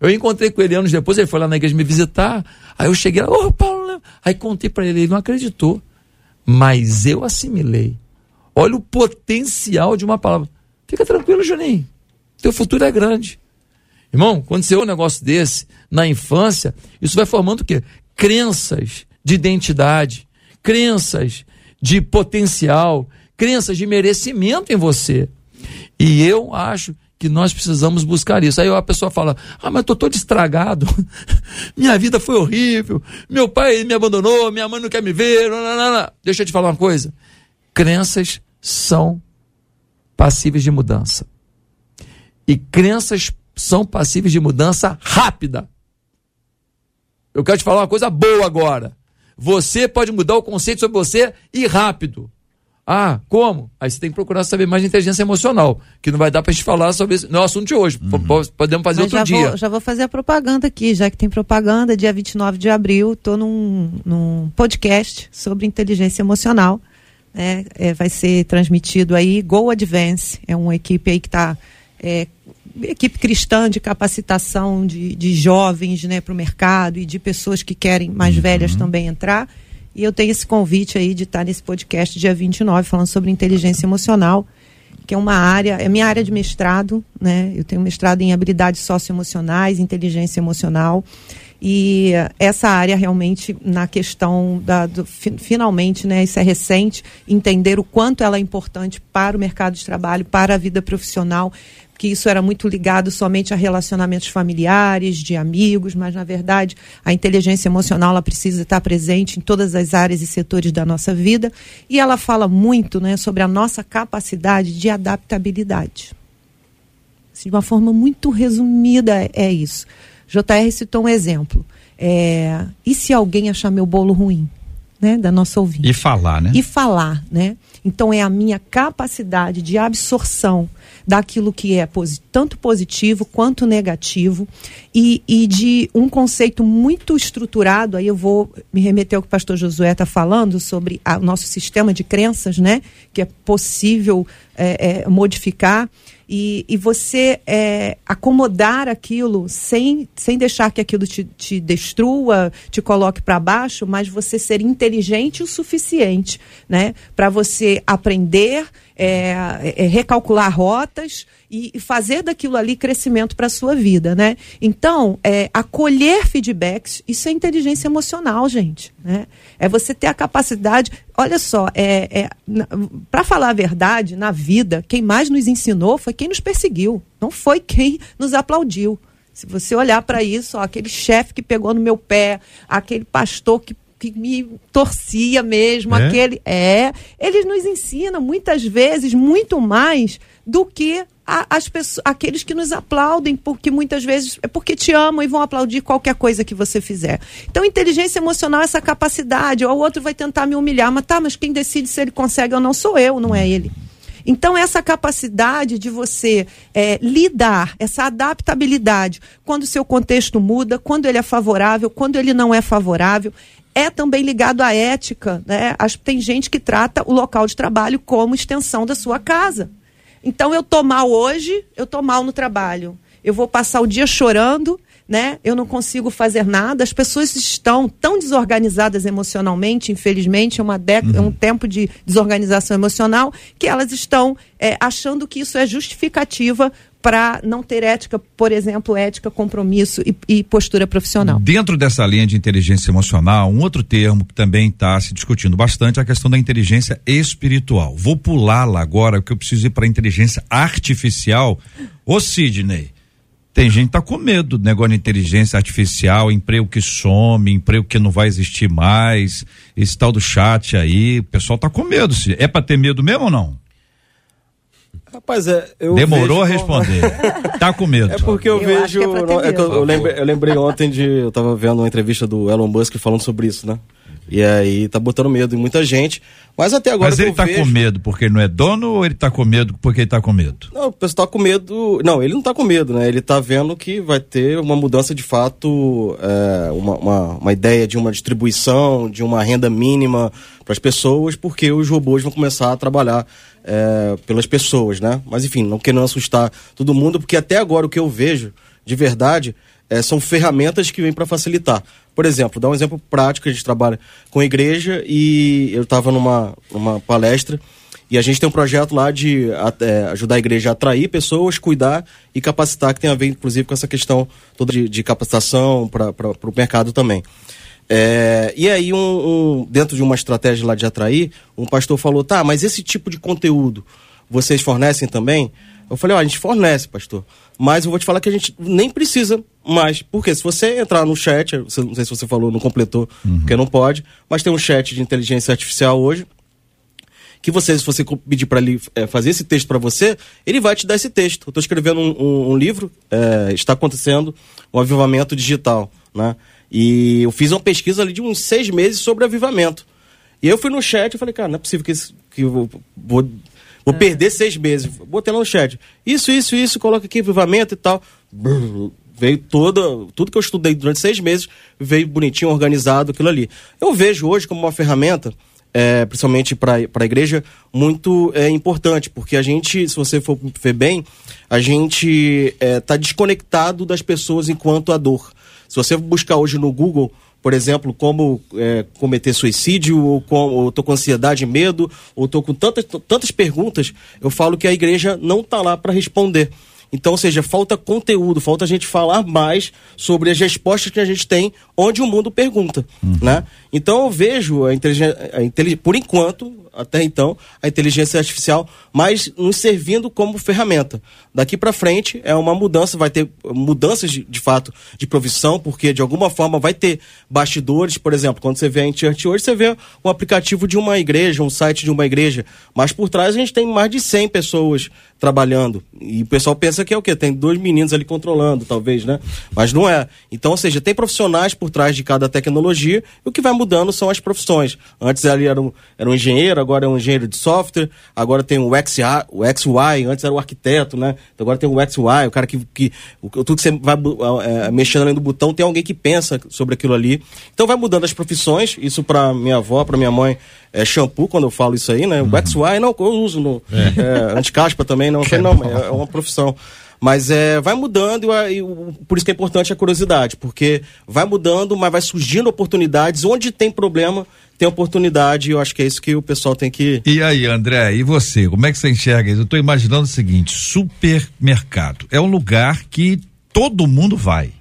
F: Eu encontrei com ele anos depois, ele foi lá na igreja me visitar. Aí eu cheguei lá, ô oh, Paulo, aí contei para ele, ele não acreditou. Mas eu assimilei. Olha o potencial de uma palavra. Fica tranquilo, Juninho. Teu futuro é grande. Irmão, quando você ouve um negócio desse na infância, isso vai formando o quê? Crenças de identidade, crenças de potencial, crenças de merecimento em você. E eu acho que nós precisamos buscar isso. Aí a pessoa fala: Ah, mas eu tô todo estragado. [laughs] minha vida foi horrível. Meu pai me abandonou, minha mãe não quer me ver. Não, não, não. Deixa eu te falar uma coisa. Crenças são passíveis de mudança. E crenças são passíveis de mudança rápida. Eu quero te falar uma coisa boa agora. Você pode mudar o conceito sobre você e rápido. Ah, como? Aí você tem que procurar saber mais de inteligência emocional, que não vai dar para gente falar sobre isso. Não é o assunto de hoje. Uhum. Podemos fazer Mas outro
B: já
F: dia.
B: Vou, já vou fazer a propaganda aqui, já que tem propaganda. Dia 29 de abril, estou num, num podcast sobre inteligência emocional. É, é, vai ser transmitido aí. Go Advance, é uma equipe aí que está é, equipe cristã de capacitação de, de jovens né, para o mercado e de pessoas que querem mais uhum. velhas também entrar. E eu tenho esse convite aí de estar nesse podcast dia 29, falando sobre inteligência emocional, que é uma área, é minha área de mestrado, né? Eu tenho mestrado em habilidades socioemocionais, inteligência emocional. E essa área realmente na questão da do, finalmente, né, isso é recente, entender o quanto ela é importante para o mercado de trabalho, para a vida profissional, que isso era muito ligado somente a relacionamentos familiares, de amigos, mas na verdade a inteligência emocional ela precisa estar presente em todas as áreas e setores da nossa vida e ela fala muito, né, sobre a nossa capacidade de adaptabilidade. Assim, de uma forma muito resumida é isso. JR citou um exemplo. É, e se alguém achar meu bolo ruim? Né, da nossa ouvinte.
A: E falar, né?
B: E falar, né? Então é a minha capacidade de absorção daquilo que é tanto positivo quanto negativo e, e, de um conceito muito estruturado. Aí eu vou me remeter ao que o pastor Josué está falando sobre o nosso sistema de crenças, né? Que é possível é, é, modificar e, e você é, acomodar aquilo sem, sem deixar que aquilo te, te destrua, te coloque para baixo, mas você ser inteligente o suficiente, né? Para você aprender, é, é, recalcular rotas e, e, fazer daquilo ali crescimento para a sua vida, né? Então, é, acolher feedbacks, isso é inteligência emocional, gente, né? É você ter a capacidade. Olha só, é, é para falar a verdade, na vida, quem mais nos ensinou foi quem nos perseguiu, não foi quem nos aplaudiu. Se você olhar para isso, ó, aquele chefe que pegou no meu pé, aquele pastor que que me torcia mesmo, é? aquele. É, eles nos ensinam muitas vezes muito mais do que a, as pessoas, aqueles que nos aplaudem, porque muitas vezes é porque te amam e vão aplaudir qualquer coisa que você fizer. Então, inteligência emocional é essa capacidade. Ou o outro vai tentar me humilhar, mas tá, mas quem decide se ele consegue ou não sou eu, não é ele. Então, essa capacidade de você é, lidar, essa adaptabilidade, quando o seu contexto muda, quando ele é favorável, quando ele não é favorável, é também ligado à ética. Né? Tem gente que trata o local de trabalho como extensão da sua casa. Então eu tô mal hoje, eu tô mal no trabalho. Eu vou passar o dia chorando, né? Eu não consigo fazer nada. As pessoas estão tão desorganizadas emocionalmente, infelizmente, é uma década, é uhum. um tempo de desorganização emocional, que elas estão é, achando que isso é justificativa para não ter ética, por exemplo, ética, compromisso e, e, postura profissional.
A: Dentro dessa linha de inteligência emocional, um outro termo que também está se discutindo bastante é a questão da inteligência espiritual. Vou pular lá agora, porque eu preciso ir para a inteligência artificial. Ô Sidney, Tem gente que tá com medo do negócio de inteligência artificial, emprego que some, emprego que não vai existir mais, esse tal do chat aí, o pessoal tá com medo. É para ter medo mesmo ou não?
C: Rapaz, é, eu
A: Demorou vejo... a responder. [laughs] tá com medo.
C: É porque eu, eu vejo. É não, é eu, eu, lembrei, eu lembrei ontem de. Eu tava vendo uma entrevista do Elon Musk falando sobre isso, né? E aí tá botando medo em muita gente. Mas até agora.
A: Mas ele tá vejo... com medo porque ele não é dono ou ele tá com medo porque ele tá com medo?
C: Não, o pessoal tá com medo. Não, ele não tá com medo, né? Ele tá vendo que vai ter uma mudança de fato, é, uma, uma, uma ideia de uma distribuição, de uma renda mínima para as pessoas, porque os robôs vão começar a trabalhar é, pelas pessoas, né? Mas enfim, não querendo assustar todo mundo, porque até agora o que eu vejo, de verdade, é, são ferramentas que vêm para facilitar. Por exemplo, dar um exemplo prático, a gente trabalha com igreja e eu estava numa, numa palestra e a gente tem um projeto lá de é, ajudar a igreja a atrair pessoas, cuidar e capacitar, que tem a ver, inclusive, com essa questão toda de, de capacitação para o mercado também. É, e aí, um, um, dentro de uma estratégia lá de atrair, um pastor falou: tá, mas esse tipo de conteúdo vocês fornecem também? Eu falei: ó, a gente fornece, pastor. Mas eu vou te falar que a gente nem precisa mais. Porque se você entrar no chat, não sei se você falou, não completou, uhum. porque não pode, mas tem um chat de inteligência artificial hoje que você, se você pedir para ele é, fazer esse texto para você, ele vai te dar esse texto. Eu estou escrevendo um, um, livro, é, está acontecendo um avivamento digital, né? E eu fiz uma pesquisa ali de uns seis meses sobre avivamento. E eu fui no chat e falei, cara, não é possível que, isso, que eu vou, vou, vou é. perder seis meses. Botei lá no chat. Isso, isso, isso, coloca aqui avivamento e tal. Brrr, veio toda, tudo que eu estudei durante seis meses, veio bonitinho, organizado, aquilo ali. Eu vejo hoje como uma ferramenta, é, principalmente para a igreja, muito é, importante, porque a gente, se você for ver bem, a gente está é, desconectado das pessoas enquanto a dor. Se você buscar hoje no Google, por exemplo, como é, cometer suicídio, ou, com, ou tô com ansiedade e medo, ou tô com tantas, tantas perguntas, eu falo que a igreja não está lá para responder. Então, ou seja, falta conteúdo, falta a gente falar mais sobre as respostas que a gente tem onde o mundo pergunta, uhum. né? Então eu vejo a inteligência, por enquanto, até então, a inteligência artificial, mas nos servindo como ferramenta. Daqui para frente é uma mudança, vai ter mudanças de, de, fato de profissão, porque de alguma forma vai ter bastidores, por exemplo, quando você vê a Enchurch hoje, você vê um aplicativo de uma igreja, um site de uma igreja, mas por trás a gente tem mais de 100 pessoas trabalhando. E o pessoal pensa que é o quê? Tem dois meninos ali controlando, talvez, né? Mas não é. Então, ou seja, tem profissionais por trás de cada tecnologia e o que vai mudando são as profissões. Antes ali era um, era um engenheiro, agora é um engenheiro de software, agora tem o, XY, o XY, antes era o arquiteto, né? Então agora tem o XY, o cara que. que o, tudo que você vai é, mexendo além do botão, tem alguém que pensa sobre aquilo ali. Então vai mudando as profissões, isso para minha avó, para minha mãe é shampoo, quando eu falo isso aí, né? Uhum. O XY, não, eu uso no. É. É, anticaspa também, não. [laughs] não, é, é uma profissão. Mas é, vai mudando e, por isso que é importante a curiosidade, porque vai mudando, mas vai surgindo oportunidades. Onde tem problema, tem oportunidade, e eu acho que é isso que o pessoal tem que.
A: E aí, André, e você? Como é que você enxerga isso? Eu estou imaginando o seguinte: supermercado. É um lugar que todo mundo vai.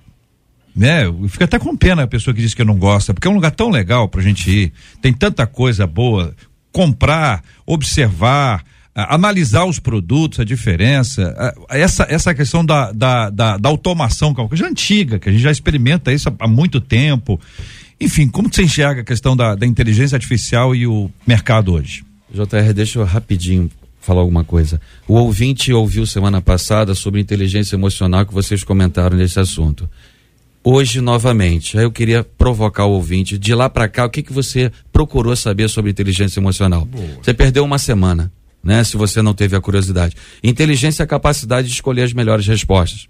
A: Né? Fica até com pena a pessoa que diz que não gosta, porque é um lugar tão legal pra gente ir. Tem tanta coisa boa. Comprar, observar, analisar os produtos, a diferença, essa, essa questão da, da, da, da automação, que é uma coisa antiga, que a gente já experimenta isso há, muito tempo. Enfim, como você enxerga a questão da, da inteligência artificial e o mercado hoje?
D: JR, deixa eu rapidinho falar alguma coisa. O ouvinte ouviu semana passada sobre inteligência emocional que vocês comentaram nesse assunto. Hoje, novamente, aí eu queria provocar o ouvinte. De lá para cá, o que, que você procurou saber sobre inteligência emocional? Boa. Você perdeu uma semana né? Se você não teve a curiosidade. Inteligência é a capacidade de escolher as melhores respostas.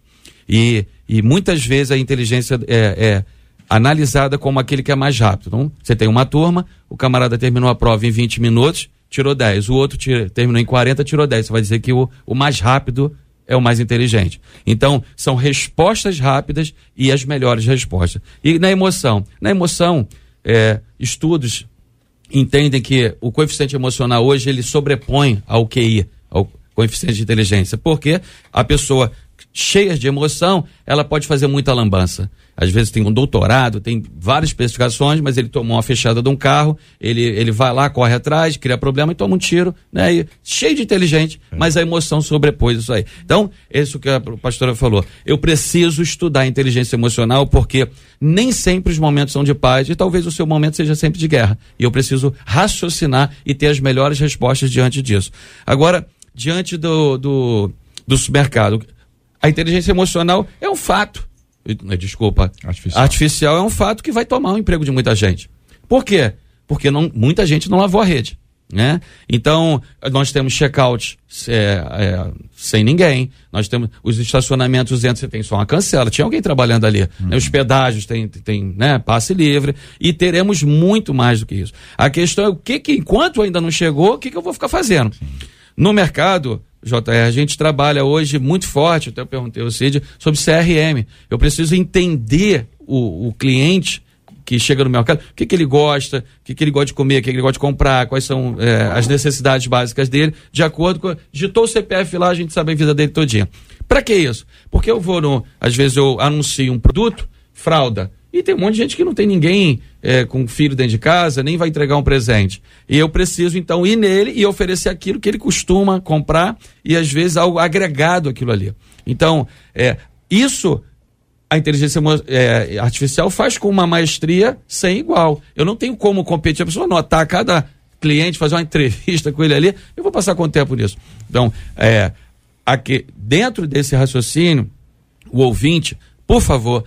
D: E, e muitas vezes a inteligência é, é analisada como aquele que é mais rápido. Então, você tem uma turma, o camarada terminou a prova em 20 minutos, tirou 10. O outro tira, terminou em 40, tirou 10. Você vai dizer que o, o mais rápido é o mais inteligente. Então, são respostas rápidas e as melhores respostas. E na emoção? Na emoção, é, estudos entendem que o coeficiente emocional hoje ele sobrepõe ao QI, ao coeficiente de inteligência, porque a pessoa cheias de emoção, ela pode fazer muita lambança. Às vezes tem um doutorado, tem várias especificações, mas ele tomou uma fechada de um carro, ele, ele vai lá, corre atrás, cria problema e toma um tiro, né? E, cheio de inteligente, é. mas a emoção sobrepôs isso aí. Então, isso que a pastora falou. Eu preciso estudar inteligência emocional porque nem sempre os momentos são de paz e talvez o seu momento seja sempre de guerra. E eu preciso raciocinar e ter as melhores respostas diante disso. Agora, diante do, do, do supermercado, a inteligência emocional é um fato. Desculpa. Artificial. Artificial é um fato que vai tomar o emprego de muita gente. Por quê? Porque não, muita gente não lavou a rede. Né? Então, nós temos check-out é, é, sem ninguém, nós temos os estacionamentos dentro, você tem só uma cancela, tinha alguém trabalhando ali. Uhum. Né? Os pedágios tem, tem né, passe livre e teremos muito mais do que isso. A questão é o que, que enquanto ainda não chegou, o que, que eu vou ficar fazendo? Sim. No mercado, JR, a gente trabalha hoje muito forte, até eu perguntei ao Cid, sobre CRM. Eu preciso entender o, o cliente que chega no mercado, o que, que ele gosta, o que, que ele gosta de comer, o que, que ele gosta de comprar, quais são é, as necessidades básicas dele, de acordo com. Digitou o CPF lá, a gente sabe a vida dele todinha. Para que isso? Porque eu vou no. Às vezes eu anuncio um produto, fralda. E tem um monte de gente que não tem ninguém é, com filho dentro de casa, nem vai entregar um presente. E eu preciso, então, ir nele e oferecer aquilo que ele costuma comprar e, às vezes, algo agregado aquilo ali. Então, é, isso a inteligência é, artificial faz com uma maestria sem igual. Eu não tenho como competir. A pessoa anotar cada cliente, fazer uma entrevista com ele ali, eu vou passar quanto tempo nisso? Então, é, aqui, dentro desse raciocínio, o ouvinte, por favor,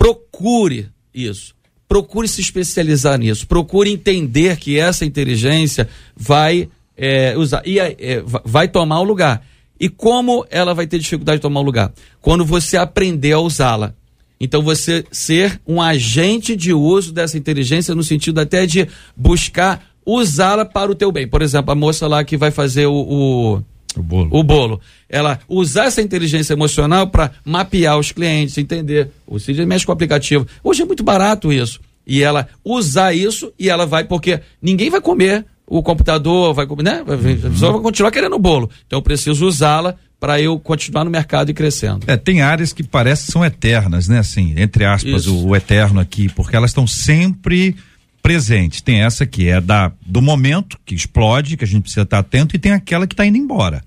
D: Procure isso. Procure se especializar nisso. Procure entender que essa inteligência vai é, usar e é, vai tomar o lugar. E como ela vai ter dificuldade de tomar o lugar? Quando você aprender a usá-la. Então você ser um agente de uso dessa inteligência no sentido até de buscar usá-la para o teu bem. Por exemplo, a moça lá que vai fazer o, o o bolo. O bolo. Ela usar essa inteligência emocional para mapear os clientes, entender. O Cid mexe com o aplicativo. Hoje é muito barato isso. E ela usar isso e ela vai, porque ninguém vai comer o computador, vai comer, né? A pessoa vai continuar querendo o bolo. Então eu preciso usá-la para eu continuar no mercado e crescendo.
A: É, tem áreas que parecem são eternas, né? Assim, entre aspas, o, o, eterno aqui, porque elas estão sempre presente. Tem essa que é da do momento, que explode, que a gente precisa estar atento, e tem aquela que está indo embora.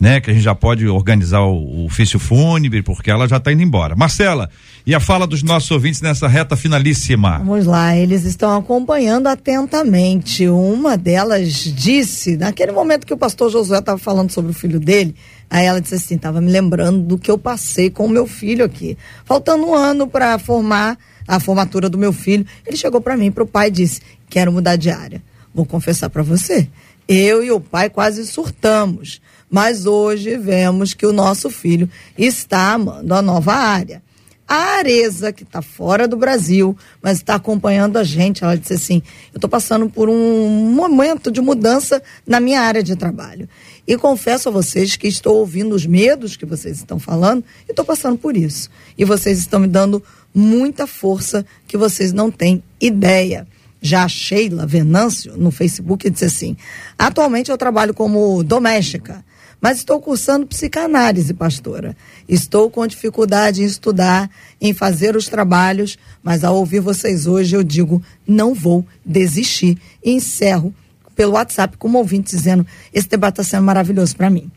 A: Né, que a gente já pode organizar o, o ofício fúnebre, porque ela já está indo embora. Marcela, e a fala dos nossos ouvintes nessa reta finalíssima?
E: Vamos lá, eles estão acompanhando atentamente. Uma delas disse, naquele momento que o pastor Josué estava falando sobre o filho dele, aí ela disse assim: estava me lembrando do que eu passei com o meu filho aqui. Faltando um ano para formar a formatura do meu filho, ele chegou para mim, para o pai e disse: Quero mudar de área. Vou confessar para você, eu e o pai quase surtamos, mas hoje vemos que o nosso filho está amando a nova área. A Areza, que está fora do Brasil, mas está acompanhando a gente, ela disse assim: Eu estou passando por um momento de mudança na minha área de trabalho. E confesso a vocês que estou ouvindo os medos que vocês estão falando e estou passando por isso. E vocês estão me dando muita força que vocês não têm ideia. Já a Sheila Venâncio, no Facebook, disse assim: Atualmente eu trabalho como doméstica, mas estou cursando psicanálise, pastora. Estou com dificuldade em estudar, em fazer os trabalhos, mas ao ouvir vocês hoje eu digo: não vou desistir. E encerro pelo WhatsApp com um ouvinte dizendo: esse debate está sendo maravilhoso para mim.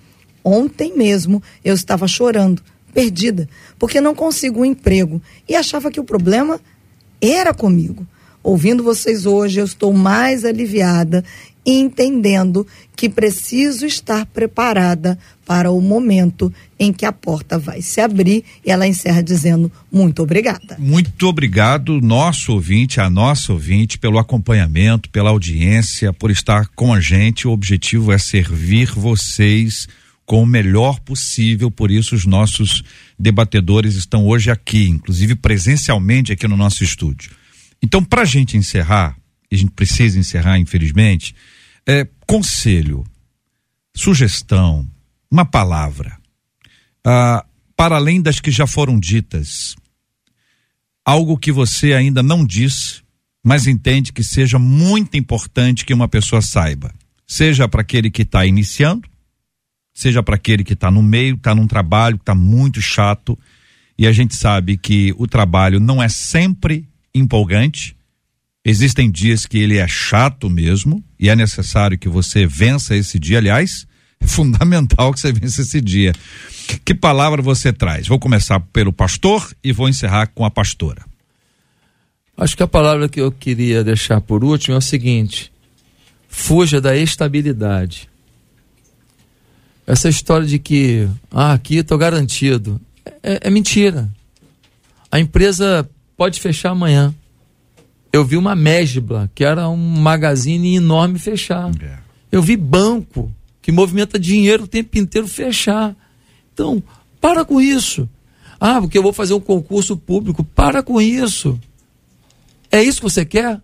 E: Ontem mesmo eu estava chorando perdida, porque não consigo um emprego e achava que o problema era comigo. Ouvindo vocês hoje, eu estou mais aliviada e entendendo que preciso estar preparada para o momento em que a porta vai se abrir e ela encerra dizendo muito obrigada.
A: Muito obrigado, nosso ouvinte, a nossa ouvinte, pelo acompanhamento, pela audiência, por estar com a gente. O objetivo é servir vocês com o melhor possível, por isso os nossos debatedores estão hoje aqui, inclusive presencialmente aqui no nosso estúdio. Então, para a gente encerrar, e a gente precisa encerrar, infelizmente, é, conselho, sugestão, uma palavra, ah, para além das que já foram ditas, algo que você ainda não disse, mas entende que seja muito importante que uma pessoa saiba, seja para aquele que está iniciando, seja para aquele que está no meio, está num trabalho que está muito chato. E a gente sabe que o trabalho não é sempre empolgante. Existem dias que ele é chato mesmo e é necessário que você vença esse dia. Aliás, [laughs] é fundamental que você vença esse dia. Que palavra você traz? Vou começar pelo pastor e vou encerrar com a pastora.
F: Acho que a palavra que eu queria deixar por último é o seguinte: fuja da estabilidade. Essa história de que, ah, aqui estou garantido, é, é mentira. A empresa pode fechar amanhã. Eu vi uma Mesbla, que era um magazine enorme, fechar. É. Eu vi banco, que movimenta dinheiro o tempo inteiro, fechar. Então, para com isso. Ah, porque eu vou fazer um concurso público. Para com isso. É isso que você quer?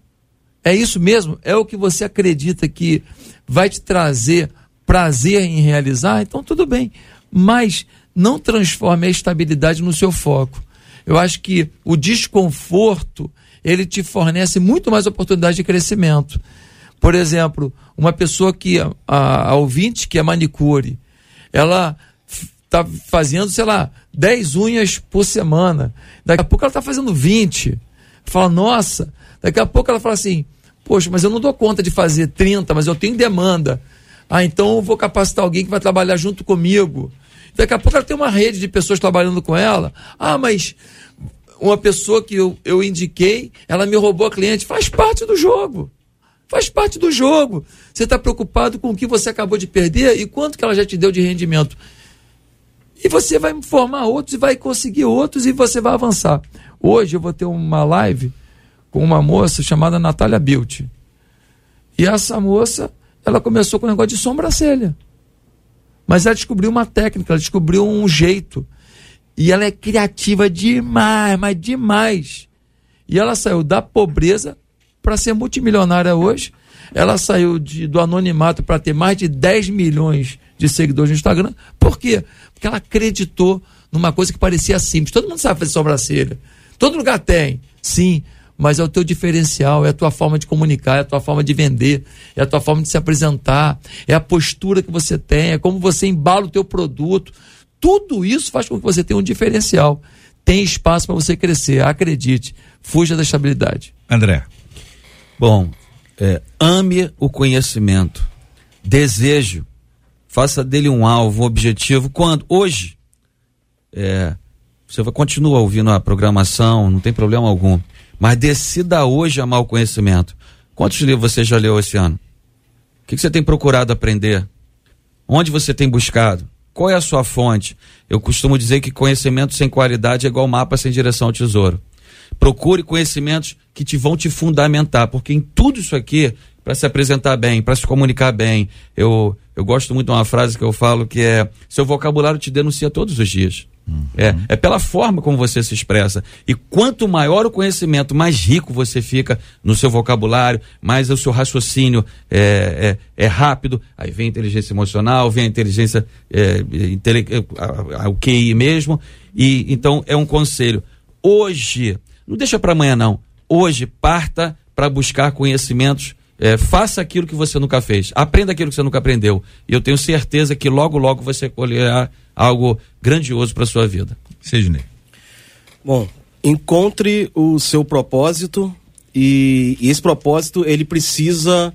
F: É isso mesmo? É o que você acredita que vai te trazer prazer em realizar? Então, tudo bem. Mas não transforme a estabilidade no seu foco. Eu acho que o desconforto ele te fornece muito mais oportunidade de crescimento. Por exemplo, uma pessoa que, a, a ouvinte que é manicure, ela está fazendo, sei lá, 10 unhas por semana. Daqui a pouco ela está fazendo 20. Fala, nossa. Daqui a pouco ela fala assim, poxa, mas eu não dou conta de fazer 30, mas eu tenho demanda. Ah, então eu vou capacitar alguém que vai trabalhar junto comigo. Daqui a pouco ela tem uma rede de pessoas trabalhando com ela. Ah, mas uma pessoa que eu, eu indiquei, ela me roubou a cliente. Faz parte do jogo. Faz parte do jogo. Você está preocupado com o que você acabou de perder e quanto que ela já te deu de rendimento. E você vai formar outros e vai conseguir outros e você vai avançar. Hoje eu vou ter uma live com uma moça chamada Natália Bilt. E essa moça, ela começou com um negócio de sobrancelha. Mas ela descobriu uma técnica, ela descobriu um jeito. E ela é criativa demais, mas demais. E ela saiu da pobreza para ser multimilionária hoje. Ela saiu de, do anonimato para ter mais de 10 milhões de seguidores no Instagram. Por quê? Porque ela acreditou numa coisa que parecia simples. Todo mundo sabe fazer sobrancelha. Todo lugar tem, sim. Mas é o teu diferencial, é a tua forma de comunicar, é a tua forma de vender, é a tua forma de se apresentar, é a postura que você tem, é como você embala o teu produto. Tudo isso faz com que você tenha um diferencial. Tem espaço para você crescer, acredite. Fuja da estabilidade.
A: André.
D: Bom, é, ame o conhecimento. Desejo. Faça dele um alvo, um objetivo. Quando? Hoje. É, você continua ouvindo a programação, não tem problema algum. Mas decida hoje amar o conhecimento. Quantos livros você já leu esse ano? O que, que você tem procurado aprender? Onde você tem buscado? Qual é a sua fonte? Eu costumo dizer que conhecimento sem qualidade é igual mapa sem direção ao tesouro. Procure conhecimentos que te vão te fundamentar, porque em tudo isso aqui, para se apresentar bem, para se comunicar bem, eu, eu gosto muito de uma frase que eu falo que é: seu vocabulário te denuncia todos os dias. Uhum. É, é pela forma como você se expressa. E quanto maior o conhecimento, mais rico você fica no seu vocabulário, mais o seu raciocínio é, é, é rápido. Aí vem a inteligência emocional, vem a inteligência, é, a, o QI mesmo. E então é um conselho. Hoje, não deixa para amanhã não. Hoje parta para buscar conhecimentos é, faça aquilo que você nunca fez, aprenda aquilo que você nunca aprendeu. E eu tenho certeza que logo, logo você colherá algo grandioso para sua vida.
A: Sidney.
C: Bom, encontre o seu propósito e, e esse propósito ele precisa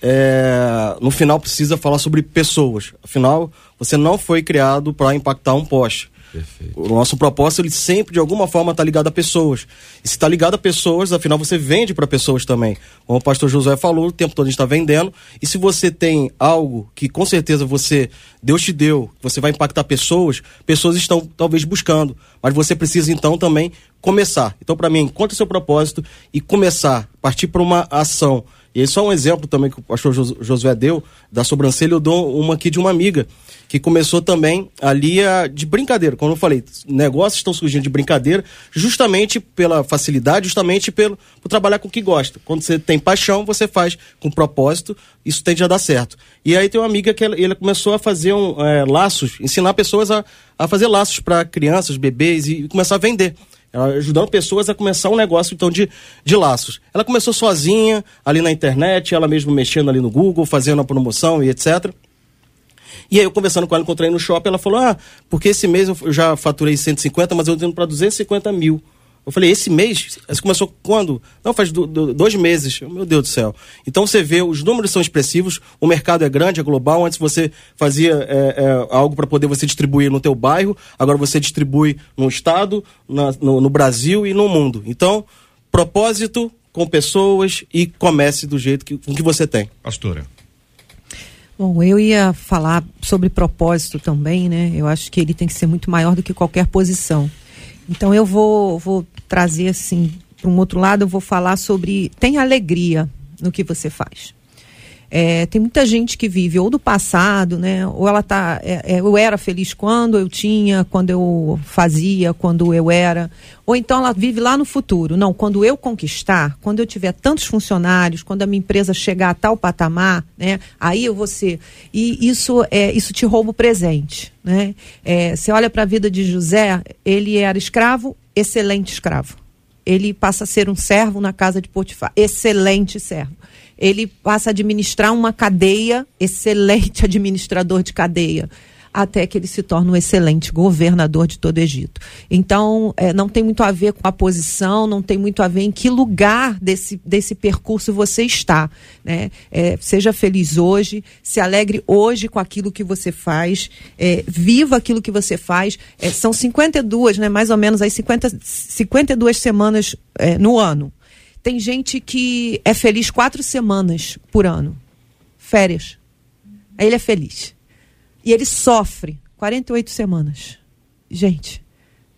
C: é, no final precisa falar sobre pessoas. Afinal, você não foi criado para impactar um poste. Perfeito. O nosso propósito, ele sempre, de alguma forma, está ligado a pessoas. E se está ligado a pessoas, afinal, você vende para pessoas também. Como o pastor Josué falou, o tempo todo a gente está vendendo. E se você tem algo que, com certeza, você Deus te deu, você vai impactar pessoas, pessoas estão talvez buscando. Mas você precisa, então, também começar. Então, para mim, encontre seu propósito e começar, partir para uma ação. E aí, só um exemplo também que o pastor Josué deu, da sobrancelha, eu dou uma aqui de uma amiga que começou também ali a, de brincadeira. Como eu falei, negócios estão surgindo de brincadeira, justamente pela facilidade, justamente pelo por trabalhar com o que gosta. Quando você tem paixão, você faz com propósito, isso tende a dar certo. E aí tem uma amiga que ela, ela começou a fazer um, é, laços, ensinar pessoas a, a fazer laços para crianças, bebês e começar a vender. Ela ajudando pessoas a começar um negócio então de, de laços. Ela começou sozinha, ali na internet, ela mesma mexendo ali no Google, fazendo a promoção e etc. E aí eu conversando com ela, encontrei no shopping, ela falou: Ah, porque esse mês eu já faturei 150, mas eu tô indo para 250 mil. Eu falei, esse mês? Você começou quando? Não, faz do, do, dois meses. Meu Deus do céu. Então você vê, os números são expressivos, o mercado é grande, é global. Antes você fazia é, é, algo para poder você distribuir no teu bairro, agora você distribui no estado, na, no, no Brasil e no mundo. Então, propósito com pessoas e comece do jeito que, com que você tem.
A: Pastora.
B: Bom, eu ia falar sobre propósito também, né? Eu acho que ele tem que ser muito maior do que qualquer posição. Então eu vou, vou trazer assim, para um outro lado, eu vou falar sobre tem alegria no que você faz. É, tem muita gente que vive ou do passado, né? Ou ela tá. É, é, eu era feliz quando eu tinha, quando eu fazia, quando eu era. Ou então ela vive lá no futuro. Não, quando eu conquistar, quando eu tiver tantos funcionários, quando a minha empresa chegar a tal patamar, né? Aí eu vou ser. E isso é isso te rouba o presente. Né? É, você olha para a vida de José, ele era escravo, excelente escravo. Ele passa a ser um servo na casa de Potifar, excelente servo ele passa a administrar uma cadeia, excelente [laughs] administrador de cadeia até que ele se torne um excelente governador de todo o Egito. Então, é, não tem muito a ver com a posição, não tem muito a ver em que lugar desse, desse percurso você está. Né? É, seja feliz hoje, se alegre hoje com aquilo que você faz, é, viva aquilo que você faz. É, são 52, né, mais ou menos, aí 50, 52 semanas é, no ano. Tem gente que é feliz quatro semanas por ano. Férias. Aí ele é feliz. E ele sofre 48 semanas. Gente,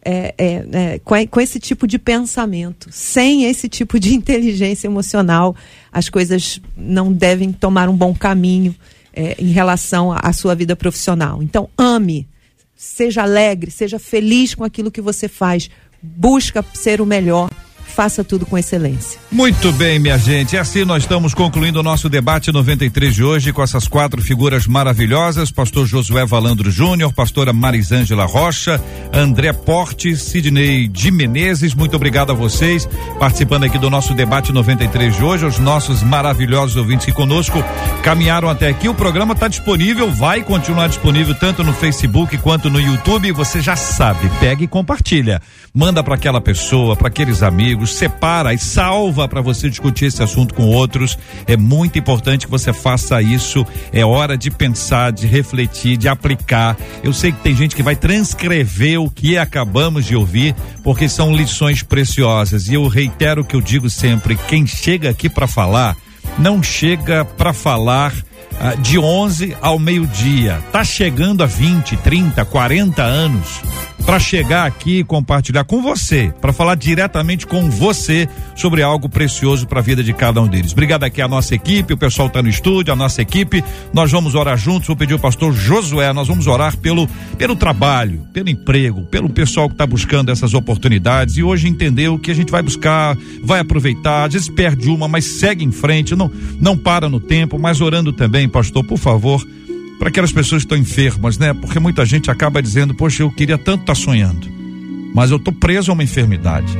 B: é, é, é, com, com, esse tipo de pensamento, sem esse tipo de [laughs] inteligência emocional, as coisas não devem tomar um bom caminho é, em relação à sua vida profissional. Então, ame, seja alegre, seja feliz com aquilo que você faz, busca ser o melhor faça tudo com excelência.
A: Muito bem, minha gente. Assim nós estamos concluindo o nosso debate 93 de hoje com essas quatro figuras maravilhosas: Pastor Josué Valandro Júnior, Pastora Marisângela Rocha, André Porte, Sidney de Menezes. Muito obrigado a vocês participando aqui do nosso debate 93 de hoje. Os nossos maravilhosos ouvintes que conosco caminharam até aqui. O programa está disponível, vai continuar disponível tanto no Facebook quanto no YouTube. Você já sabe, pega e compartilha. Manda para aquela pessoa, para aqueles amigos separa e salva para você discutir esse assunto com outros. É muito importante que você faça isso. É hora de pensar, de refletir, de aplicar. Eu sei que tem gente que vai transcrever o que acabamos de ouvir, porque são lições preciosas. E eu reitero o que eu digo sempre: quem chega aqui para falar, não chega para falar ah, de 11 ao meio-dia. Tá chegando a 20, 30, 40 anos para chegar aqui e compartilhar com você, para falar diretamente com você sobre algo precioso para a vida de cada um deles. Obrigado aqui a nossa equipe, o pessoal está no estúdio, a nossa equipe. Nós vamos orar juntos. Vou pedir ao pastor Josué, nós vamos orar pelo pelo trabalho, pelo emprego, pelo pessoal que está buscando essas oportunidades e hoje entendeu que a gente vai buscar, vai aproveitar, às vezes perde uma, mas segue em frente, não não para no tempo, mas orando também, pastor, por favor para aquelas pessoas que estão enfermas, né? Porque muita gente acaba dizendo, poxa, eu queria tanto estar tá sonhando, mas eu estou preso a uma enfermidade.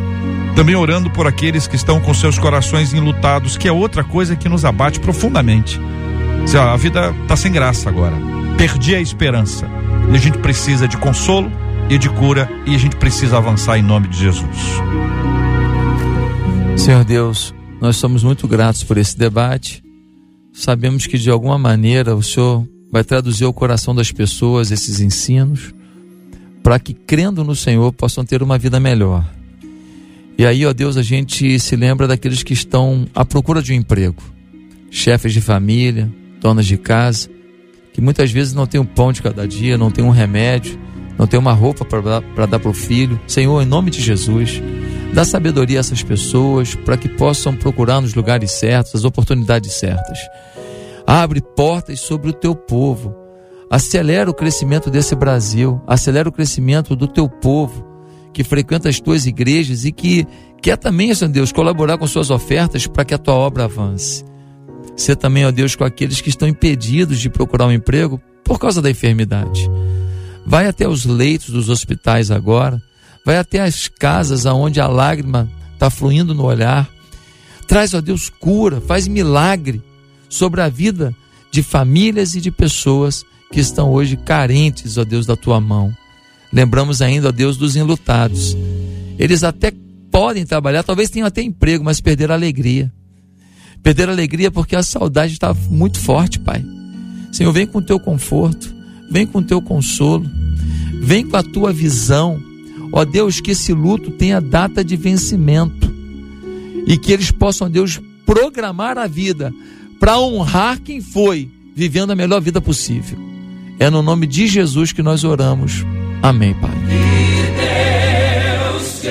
A: Também orando por aqueles que estão com seus corações enlutados, que é outra coisa que nos abate profundamente. A vida está sem graça agora. Perdi a esperança. E a gente precisa de consolo e de cura e a gente precisa avançar em nome de Jesus.
F: Senhor Deus, nós somos muito gratos por esse debate. Sabemos que de alguma maneira o Senhor vai traduzir ao coração das pessoas esses ensinos, para que crendo no Senhor possam ter uma vida melhor. E aí, ó Deus, a gente se lembra daqueles que estão à procura de um emprego, chefes de família, donas de casa, que muitas vezes não tem um pão de cada dia, não tem um remédio, não tem uma roupa para dar para o filho. Senhor, em nome de Jesus, dá sabedoria a essas pessoas para que possam procurar nos lugares certos, as oportunidades certas. Abre portas sobre o teu povo. Acelera o crescimento desse Brasil. Acelera o crescimento do teu povo que frequenta as tuas igrejas e que quer também, Senhor Deus, colaborar com suas ofertas para que a tua obra avance. Ser também, ó Deus, com aqueles que estão impedidos de procurar um emprego por causa da enfermidade. Vai até os leitos dos hospitais agora. Vai até as casas aonde a lágrima está fluindo no olhar. Traz, ó Deus, cura, faz milagre sobre a vida de famílias e de pessoas que estão hoje carentes, ó Deus, da tua mão. Lembramos ainda, ó Deus, dos enlutados. Eles até podem trabalhar, talvez tenham até emprego, mas perderam a alegria. Perderam a alegria porque a saudade está muito forte, Pai. Senhor, vem com o teu conforto, vem com o teu consolo, vem com a tua visão. Ó Deus, que esse luto tenha data de vencimento e que eles possam, Deus, programar a vida para honrar quem foi, vivendo a melhor vida possível. É no nome de Jesus que nós oramos. Amém, Pai.
G: Que Deus te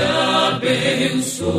G: abençoe.